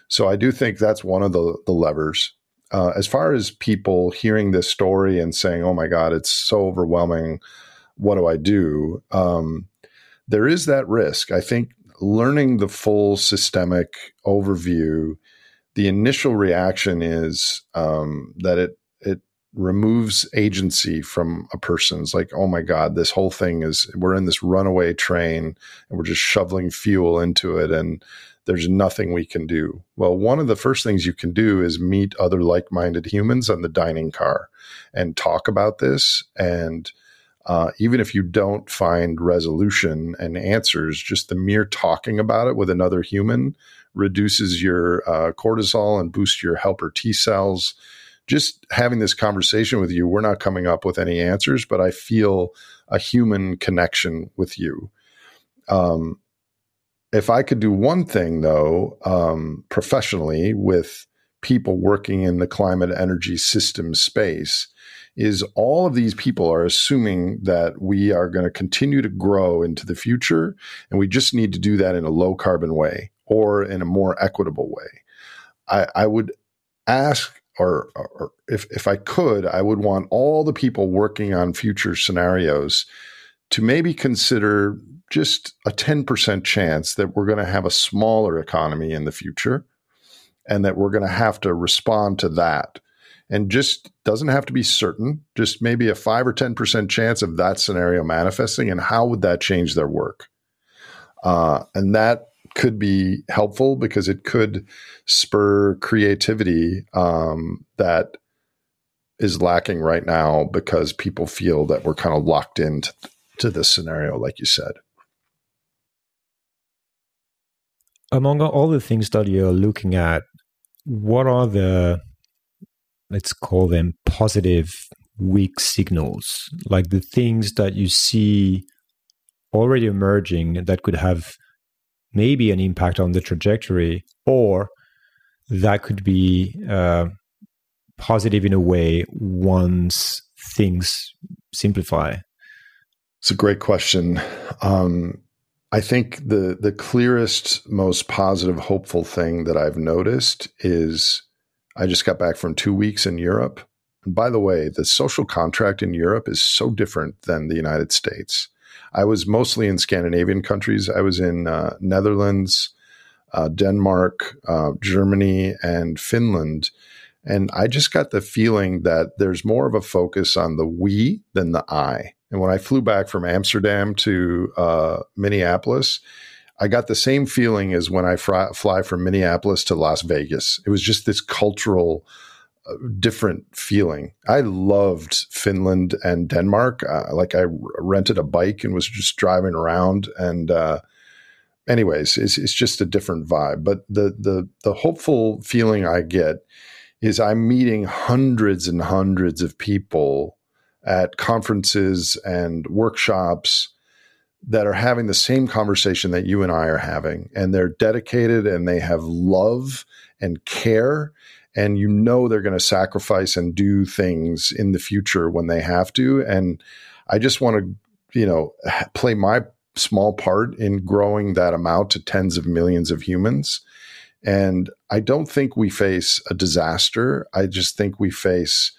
So I do think that's one of the the levers. Uh, as far as people hearing this story and saying, "Oh my God, it's so overwhelming," what do I do? Um, there is that risk. I think learning the full systemic overview, the initial reaction is um, that it it removes agency from a person. It's like, oh my God, this whole thing is we're in this runaway train and we're just shoveling fuel into it and there's nothing we can do. Well, one of the first things you can do is meet other like-minded humans on the dining car and talk about this and uh, even if you don't find resolution and answers, just the mere talking about it with another human reduces your uh, cortisol and boosts your helper T cells. Just having this conversation with you, we're not coming up with any answers, but I feel a human connection with you. Um, if I could do one thing, though, um, professionally with people working in the climate energy system space, is all of these people are assuming that we are going to continue to grow into the future and we just need to do that in a low carbon way or in a more equitable way. I, I would ask or, or, if, if I could, I would want all the people working on future scenarios to maybe consider just a 10% chance that we're going to have a smaller economy in the future and that we're going to have to respond to that and just doesn't have to be certain, just maybe a 5 or 10% chance of that scenario manifesting. And how would that change their work? Uh, and that could be helpful because it could spur creativity um, that is lacking right now because people feel that we're kind of locked into to this scenario, like you said. Among all the things that you're looking at, what are the let's call them positive weak signals, like the things that you see already emerging that could have maybe an impact on the trajectory, or that could be uh, positive in a way once things simplify? It's a great question. Um, I think the the clearest, most positive, hopeful thing that I've noticed is I just got back from two weeks in Europe. And by the way, the social contract in Europe is so different than the United States. I was mostly in Scandinavian countries. I was in uh, Netherlands, uh, Denmark, uh, Germany, and Finland. And I just got the feeling that there's more of a focus on the we than the I. And when I flew back from Amsterdam to uh, Minneapolis, I got the same feeling as when I fly, fly from Minneapolis to Las Vegas. It was just this cultural, uh, different feeling. I loved Finland and Denmark. Uh, like I r- rented a bike and was just driving around. And, uh, anyways, it's, it's just a different vibe. But the the the hopeful feeling I get is I'm meeting hundreds and hundreds of people at conferences and workshops that are having the same conversation that you and I are having, and they're dedicated and they have love and care. And you know they're going to sacrifice and do things in the future when they have to. And I just want to, you know, play my small part in growing that amount to tens of millions of humans. And I don't think we face a disaster. I just think we face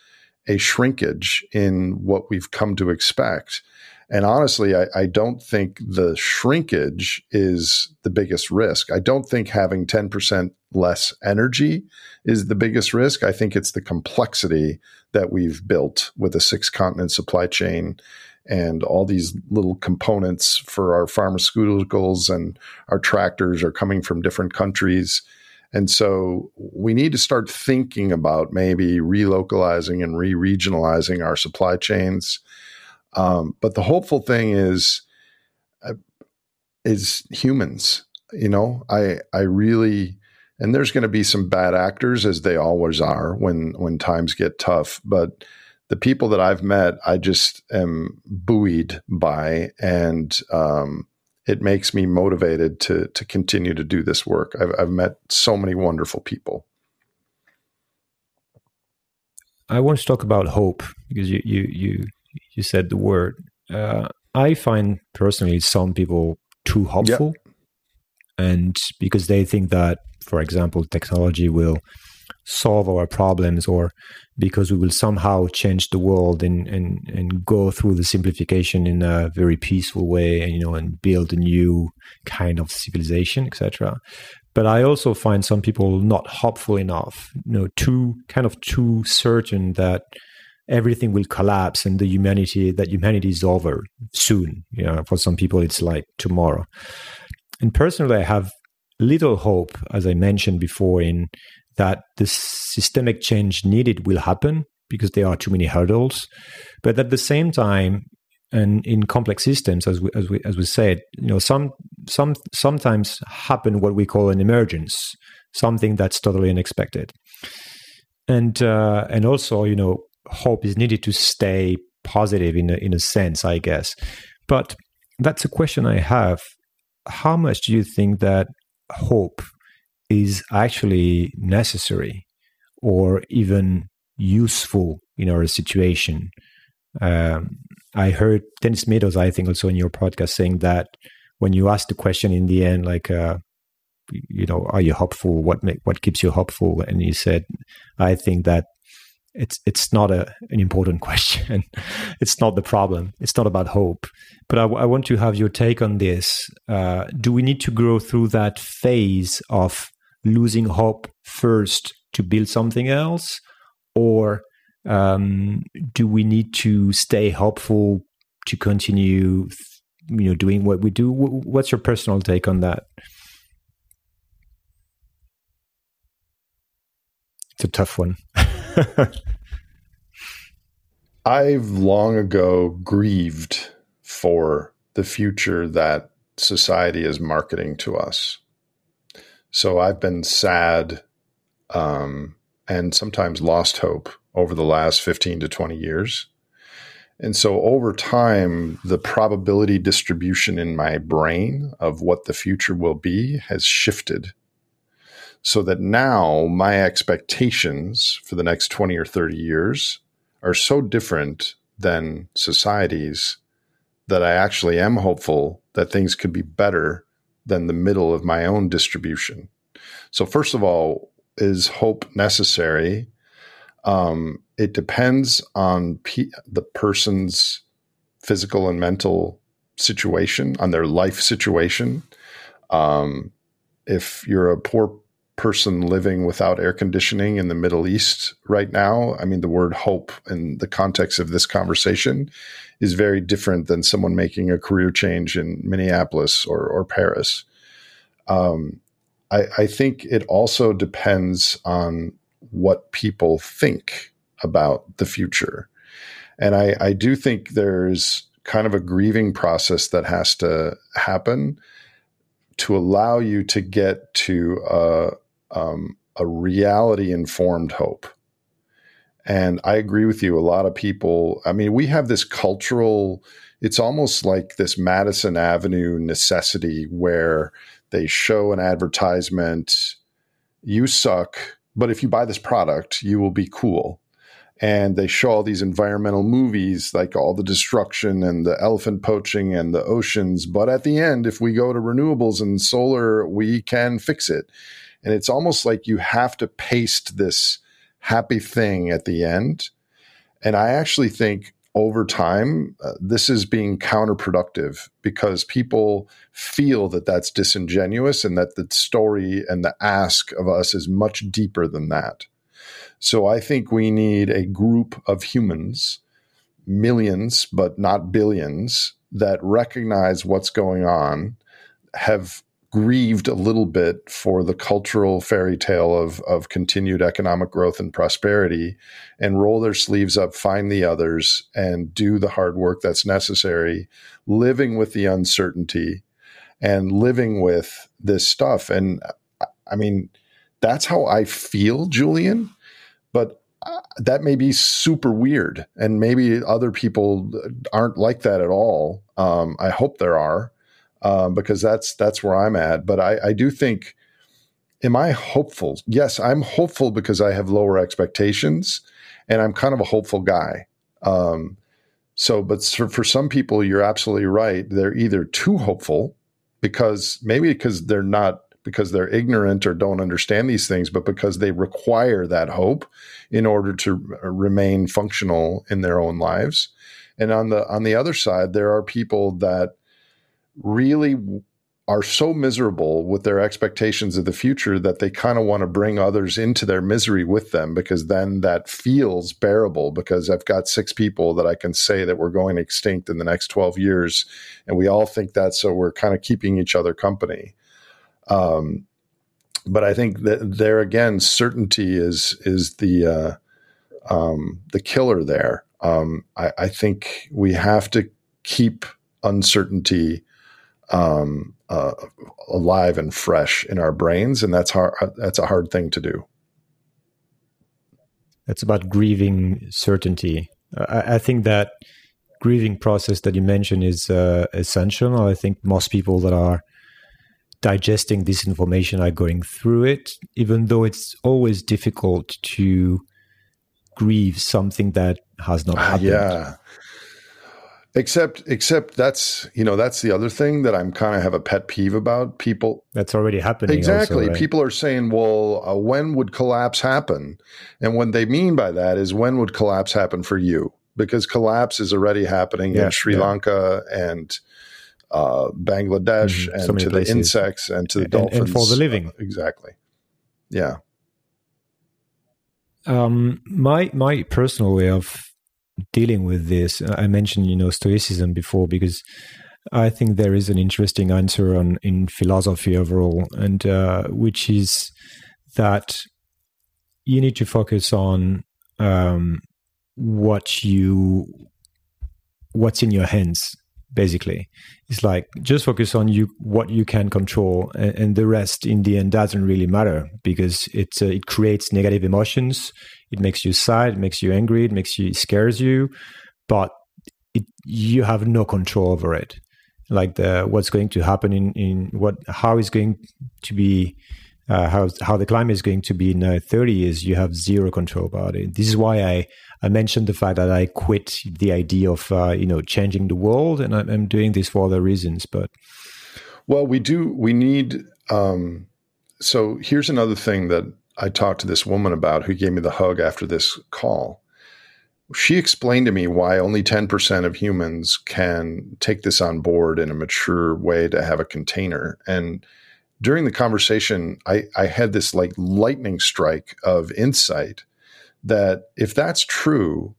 a shrinkage in what we've come to expect. And honestly, I, I, don't think the shrinkage is the biggest risk. I don't think having 10% less energy is the biggest risk. I think it's the complexity that we've built with a six continent supply chain and all these little components for our pharmaceuticals and our tractors are coming from different countries. And so we need to start thinking about maybe relocalizing and re regionalizing our supply chains um, but the hopeful thing is, uh, is humans. You know, I I really, and there's going to be some bad actors as they always are when when times get tough. But the people that I've met, I just am buoyed by, and um, it makes me motivated to to continue to do this work. I've, I've met so many wonderful people. I want to talk about hope because you you you you said the word. Uh, I find personally some people too hopeful, yep. and because they think that, for example, technology will solve our problems or because we will somehow change the world and, and, and go through the simplification in a very peaceful way and you know and build a new kind of civilization etc but i also find some people not hopeful enough you know too kind of too certain that everything will collapse and the humanity that humanity is over soon. You know for some people it's like tomorrow. And personally i have little hope as i mentioned before in that the systemic change needed will happen because there are too many hurdles. But at the same time, and in complex systems, as we, as we as we said, you know, some some sometimes happen what we call an emergence, something that's totally unexpected, and uh, and also you know, hope is needed to stay positive in a, in a sense, I guess. But that's a question I have. How much do you think that hope is actually necessary or even useful in our situation. Um, I heard Dennis Meadows, I think, also in your podcast, saying that when you ask the question in the end, like, uh, you know, are you hopeful? What make, what keeps you hopeful? And he said, I think that it's it's not a, an important question. it's not the problem. It's not about hope. But I, I want to have your take on this. Uh, do we need to grow through that phase of losing hope first to build something else, or um, do we need to stay hopeful to continue, you know, doing what we do? What's your personal take on that? It's a tough one. I've long ago grieved for the future that society is marketing to us. So I've been sad um, and sometimes lost hope over the last 15 to 20 years. And so over time, the probability distribution in my brain of what the future will be has shifted. So that now my expectations for the next 20 or 30 years are so different than society's that I actually am hopeful that things could be better than the middle of my own distribution. So, first of all, is hope necessary? Um, it depends on pe- the person's physical and mental situation, on their life situation. Um, if you're a poor person living without air conditioning in the Middle East right now, I mean, the word hope in the context of this conversation is very different than someone making a career change in Minneapolis or, or Paris. Um, I, I think it also depends on what people think about the future. And I, I do think there's kind of a grieving process that has to happen to allow you to get to a, um, a reality informed hope. And I agree with you. A lot of people, I mean, we have this cultural, it's almost like this Madison Avenue necessity where they show an advertisement, you suck, but if you buy this product, you will be cool. And they show all these environmental movies, like all the destruction and the elephant poaching and the oceans. But at the end, if we go to renewables and solar, we can fix it. And it's almost like you have to paste this happy thing at the end. And I actually think over time, uh, this is being counterproductive because people feel that that's disingenuous and that the story and the ask of us is much deeper than that. So I think we need a group of humans, millions, but not billions, that recognize what's going on, have grieved a little bit for the cultural fairy tale of, of continued economic growth and prosperity and roll their sleeves up, find the others, and do the hard work that's necessary, living with the uncertainty and living with this stuff. And I mean, that's how I feel, Julian. But that may be super weird, and maybe other people aren't like that at all. Um, I hope there are, um, because that's that's where I'm at. But I, I do think, am I hopeful? Yes, I'm hopeful because I have lower expectations, and I'm kind of a hopeful guy. Um, so, but for, for some people, you're absolutely right. They're either too hopeful because maybe because they're not because they're ignorant or don't understand these things, but because they require that hope in order to remain functional in their own lives. And on the on the other side, there are people that really are so miserable with their expectations of the future that they kind of want to bring others into their misery with them because then that feels bearable because I've got six people that I can say that we're going extinct in the next 12 years and we all think that so we're kind of keeping each other company. Um, but I think that there again certainty is is the uh, um, the killer there. Um, I, I think we have to keep uncertainty um, uh, alive and fresh in our brains, and that's hard. That's a hard thing to do. It's about grieving certainty. I, I think that grieving process that you mentioned is uh, essential. I think most people that are digesting this information are going through it, even though it's always difficult to grieve something that has not ah, happened. yeah. Except, except that's you know that's the other thing that I'm kind of have a pet peeve about people. That's already happening. Exactly. Also, right? People are saying, "Well, uh, when would collapse happen?" And what they mean by that is, when would collapse happen for you? Because collapse is already happening yeah, in Sri yeah. Lanka and uh, Bangladesh, mm-hmm. and so to places. the insects and to the and, dolphins, and for the living. Uh, exactly. Yeah. Um, my my personal way of dealing with this. I mentioned, you know, Stoicism before because I think there is an interesting answer on in philosophy overall, and uh, which is that you need to focus on um, what you what's in your hands basically it's like just focus on you what you can control and, and the rest in the end doesn't really matter because it uh, it creates negative emotions it makes you sad it makes you angry it makes you it scares you but it, you have no control over it. Like the what's going to happen in in what how is going to be uh, how how the climate is going to be in uh, 30 years you have zero control about it. This is why i i mentioned the fact that i quit the idea of uh, you know changing the world and I'm, doing this for other reasons but well we do we need um so here's another thing that i talked to this woman about who gave me the hug after this call. She explained to me why only 10% of humans can take this on board in a mature way to have a container. And during the conversation, I, I had this like lightning strike of insight that if that's true,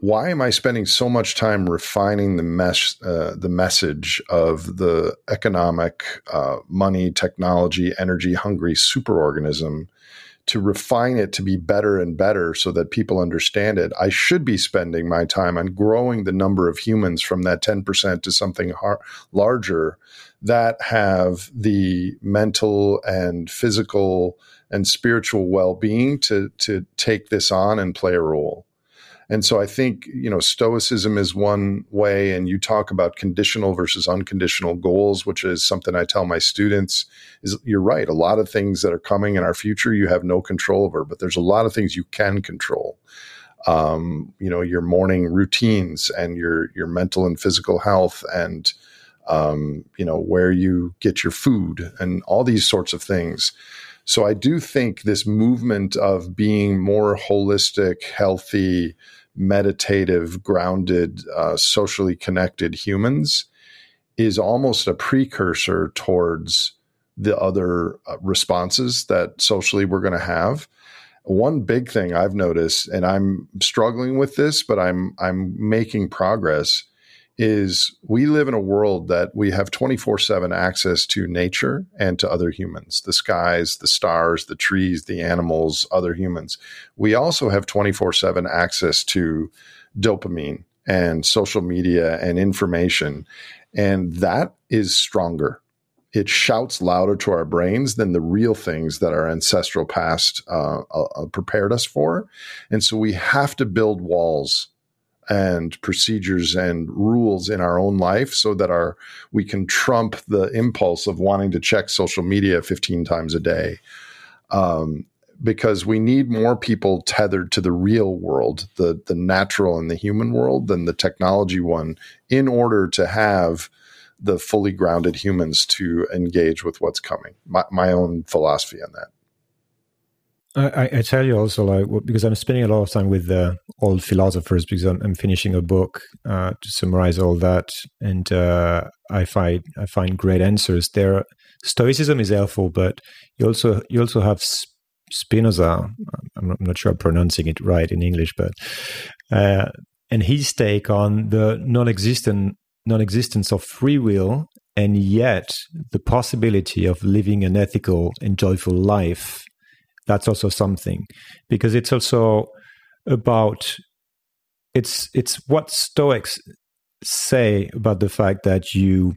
why am I spending so much time refining the mesh, uh, the message of the economic, uh, money, technology, energy hungry superorganism to refine it to be better and better so that people understand it? I should be spending my time on growing the number of humans from that 10% to something har- larger that have the mental and physical and spiritual well-being to to take this on and play a role. And so I think, you know, stoicism is one way and you talk about conditional versus unconditional goals, which is something I tell my students is you're right, a lot of things that are coming in our future you have no control over, but there's a lot of things you can control. Um, you know, your morning routines and your your mental and physical health and um, you know, where you get your food and all these sorts of things. So I do think this movement of being more holistic, healthy, meditative, grounded, uh, socially connected humans is almost a precursor towards the other uh, responses that socially we're going to have. One big thing I've noticed, and I'm struggling with this, but I'm I'm making progress, is we live in a world that we have 24 7 access to nature and to other humans the skies, the stars, the trees, the animals, other humans. We also have 24 7 access to dopamine and social media and information. And that is stronger it shouts louder to our brains than the real things that our ancestral past uh, uh, prepared us for. And so we have to build walls and procedures and rules in our own life so that our we can trump the impulse of wanting to check social media 15 times a day. Um, because we need more people tethered to the real world the the natural and the human world than the technology one in order to have the fully grounded humans to engage with what's coming. My, my own philosophy on that I, I, tell you also, like, because I'm spending a lot of time with the old philosophers because I'm, I'm finishing a book uh, to summarize all that, and uh, I find I find great answers there. Stoicism is helpful, but you also you also have Spinoza. I'm not sure I'm pronouncing it right in English, but uh, and his take on the non-existent non-existence of free will, and yet the possibility of living an ethical and joyful life that's also something. Because it's also about it's it's what stoics say about the fact that you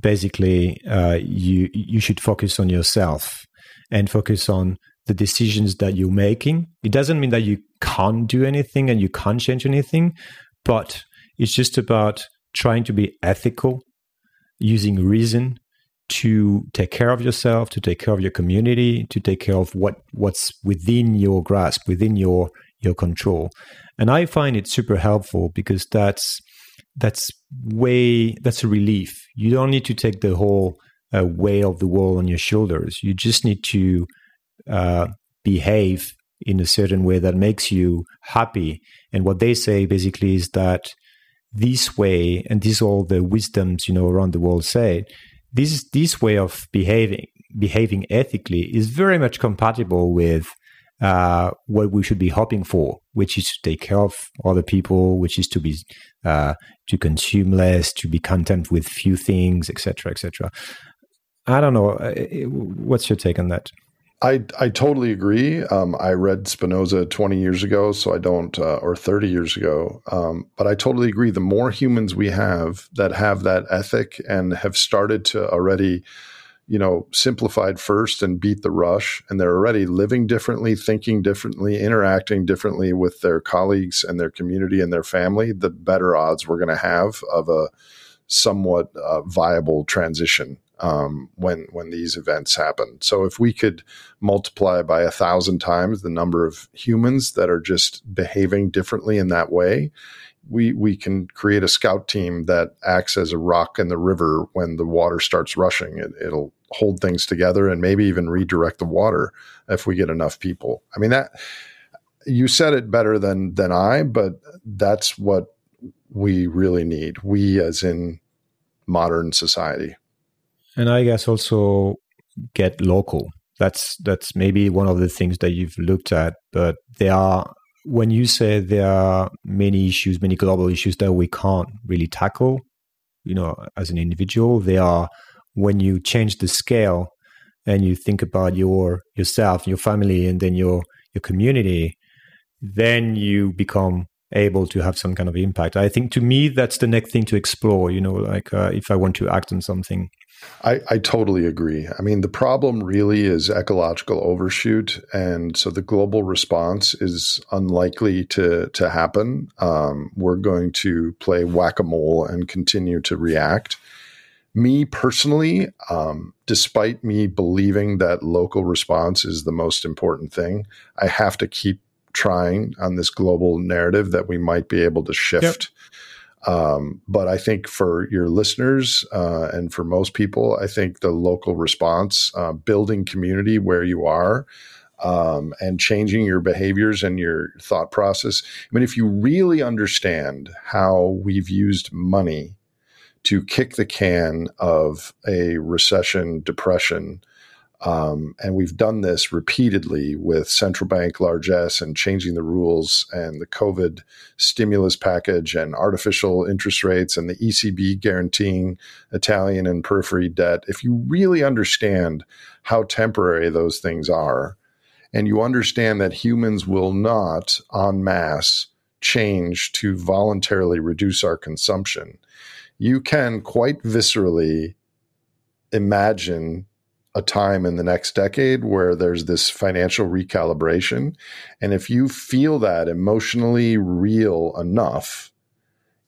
basically uh, you you should focus on yourself and focus on the decisions that you're making. It doesn't mean that you can't do anything and you can't change anything but it's just about trying to be ethical using reason to take care of yourself, to take care of your community, to take care of what what's within your grasp, within your your control. And I find it super helpful because that's that's way that's a relief. You don't need to take the whole uh, weight of the world on your shoulders. You just need to uh, behave in a certain way that makes you happy. And what they say basically is that this way, and these all the wisdoms you know around the world say this this way of behaving behaving ethically is very much compatible with uh, what we should be hoping for, which is to take care of other people, which is to be uh, to consume less, to be content with few things, etc., etc. I don't know. Uh, what's your take on that? I I totally agree. Um, I read Spinoza 20 years ago, so I don't, uh, or 30 years ago. Um, but I totally agree. The more humans we have that have that ethic and have started to already, you know, simplified first and beat the rush, and they're already living differently, thinking differently, interacting differently with their colleagues and their community and their family, the better odds we're going to have of a somewhat uh, viable transition um, when when these events happen. So if we could multiply by a thousand times the number of humans that are just behaving differently in that way, we we can create a scout team that acts as a rock in the river when the water starts rushing. It, it'll hold things together and maybe even redirect the water if we get enough people. I mean that you said it better than than I, but that's what we really need. We as in modern society and I guess also get local. That's that's maybe one of the things that you've looked at, but there are when you say there are many issues, many global issues that we can't really tackle, you know, as an individual, they are when you change the scale and you think about your yourself, your family, and then your your community, then you become able to have some kind of impact. I think to me that's the next thing to explore. You know, like uh, if I want to act on something. I, I totally agree. I mean, the problem really is ecological overshoot, and so the global response is unlikely to to happen. Um, we're going to play whack a mole and continue to react. Me personally, um, despite me believing that local response is the most important thing, I have to keep trying on this global narrative that we might be able to shift. Yep. Um, but I think for your listeners uh, and for most people, I think the local response, uh, building community where you are, um, and changing your behaviors and your thought process. I mean, if you really understand how we've used money to kick the can of a recession, depression, um, and we've done this repeatedly with central bank largesse and changing the rules and the COVID stimulus package and artificial interest rates and the ECB guaranteeing Italian and periphery debt. If you really understand how temporary those things are, and you understand that humans will not en masse change to voluntarily reduce our consumption, you can quite viscerally imagine a time in the next decade where there's this financial recalibration. And if you feel that emotionally real enough,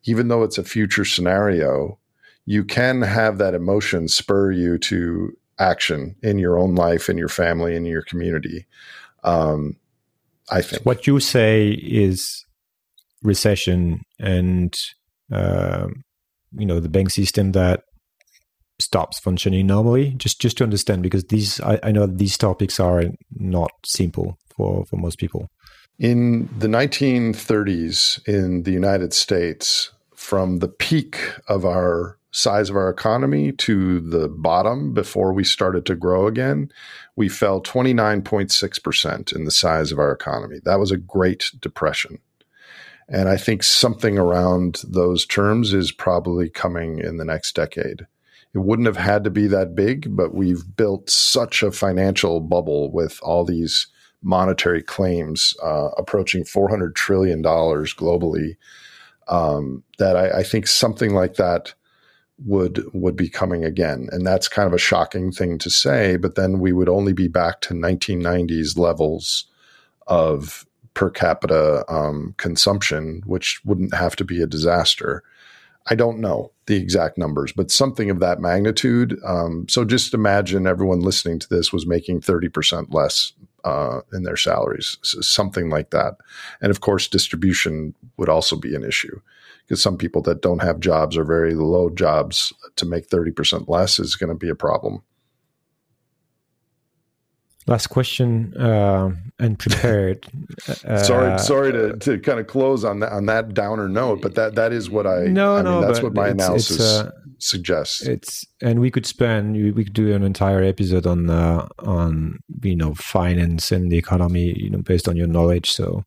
even though it's a future scenario, you can have that emotion spur you to action in your own life, in your family, in your community. Um, I think. What you say is recession and, uh, you know, the bank system that stops functioning normally just just to understand because these I, I know these topics are not simple for for most people. In the 1930s in the united states from the peak of our size of our economy to the bottom before we started to grow again we fell 29.6% in the size of our economy. That was a great depression. And i think something around those terms is probably coming in the next decade it wouldn't have had to be that big, but we've built such a financial bubble with all these monetary claims uh, approaching $400 trillion globally um, that I, I, think something like that would would be coming again. And that's kind of a shocking thing to say but then we would only be back to 1990s levels of per capita um, consumption which wouldn't have to be a disaster I don't know the exact numbers, but something of that magnitude. Um, so just imagine everyone listening to this was making 30% less uh, in their salaries, something like that. And of course, distribution would also be an issue because some people that don't have jobs or very low jobs to make 30% less is going to be a problem. Last question uh, and prepared. Uh, sorry, sorry to, to kind of close on that on that downer note, but that that is what I no I no mean, that's what my it's, analysis it's, uh, suggests. It's and we could spend we could do an entire episode on uh, on you know finance and the economy you know based on your knowledge. So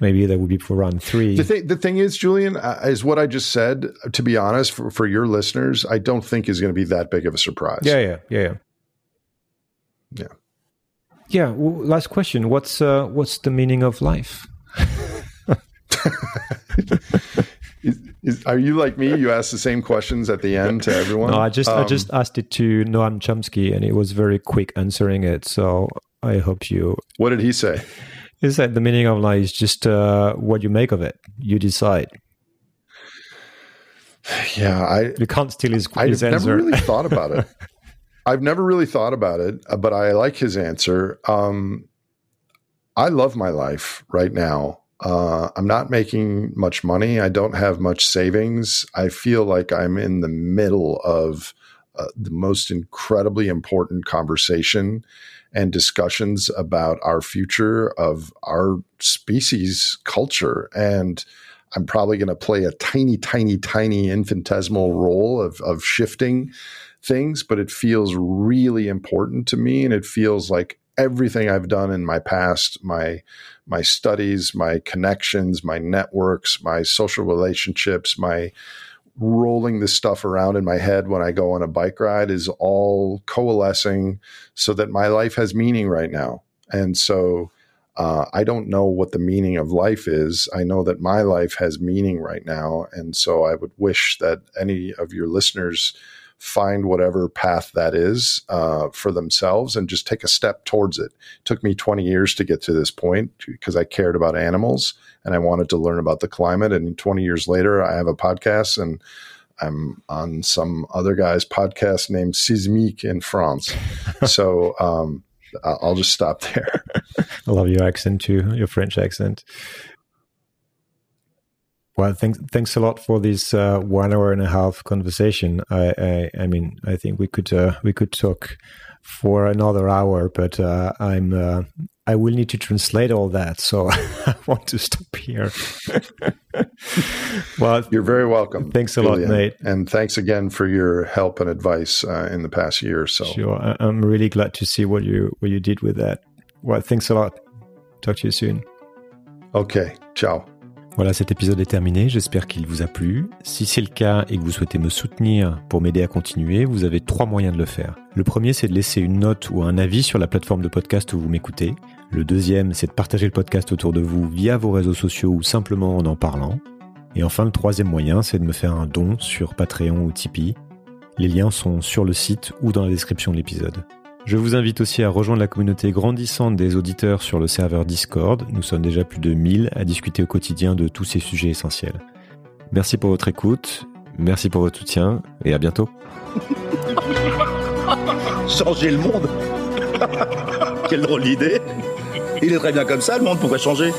maybe that would be for round three. The thing the thing is, Julian, uh, is what I just said. To be honest, for, for your listeners, I don't think is going to be that big of a surprise. Yeah, yeah, yeah, yeah. Yeah. Yeah. Well, last question. What's uh, what's the meaning of life? is, is, are you like me? You ask the same questions at the end to everyone. No, I just um, I just asked it to Noam Chomsky, and he was very quick answering it. So I hope you. What did he say? He said the meaning of life is just uh, what you make of it. You decide. Yeah, I. You can't steal his, his I've answer. never really thought about it. I've never really thought about it, uh, but I like his answer. Um, I love my life right now. Uh, I'm not making much money. I don't have much savings. I feel like I'm in the middle of uh, the most incredibly important conversation and discussions about our future of our species culture. And I'm probably going to play a tiny, tiny, tiny infinitesimal role of, of shifting things, but it feels really important to me. And it feels like everything I've done in my past, my my studies, my connections, my networks, my social relationships, my rolling this stuff around in my head when I go on a bike ride is all coalescing so that my life has meaning right now. And so uh, I don't know what the meaning of life is. I know that my life has meaning right now. And so I would wish that any of your listeners find whatever path that is uh, for themselves and just take a step towards it. it. Took me 20 years to get to this point because I cared about animals and I wanted to learn about the climate. And 20 years later, I have a podcast and I'm on some other guy's podcast named Sismique in France. so um, I'll just stop there. I love your accent too, your French accent. Well, thanks thanks a lot for this uh, one hour and a half conversation. I I, I mean, I think we could uh, we could talk for another hour, but uh, I'm uh, I will need to translate all that, so I want to stop here. well, you're very welcome. Thanks a Julian. lot, Nate, and thanks again for your help and advice uh, in the past year or so. Sure, I- I'm really glad to see what you what you did with that. Well, thanks a lot. Talk to you soon. Okay, ciao. Voilà, cet épisode est terminé, j'espère qu'il vous a plu. Si c'est le cas et que vous souhaitez me soutenir pour m'aider à continuer, vous avez trois moyens de le faire. Le premier, c'est de laisser une note ou un avis sur la plateforme de podcast où vous m'écoutez. Le deuxième, c'est de partager le podcast autour de vous via vos réseaux sociaux ou simplement en en parlant. Et enfin, le troisième moyen, c'est de me faire un don sur Patreon ou Tipeee. Les liens sont sur le site ou dans la description de l'épisode. Je vous invite aussi à rejoindre la communauté grandissante des auditeurs sur le serveur Discord. Nous sommes déjà plus de 1000 à discuter au quotidien de tous ces sujets essentiels. Merci pour votre écoute, merci pour votre soutien et à bientôt. Changer le monde? Quelle drôle d'idée Il est très bien comme ça, le monde, pourquoi changer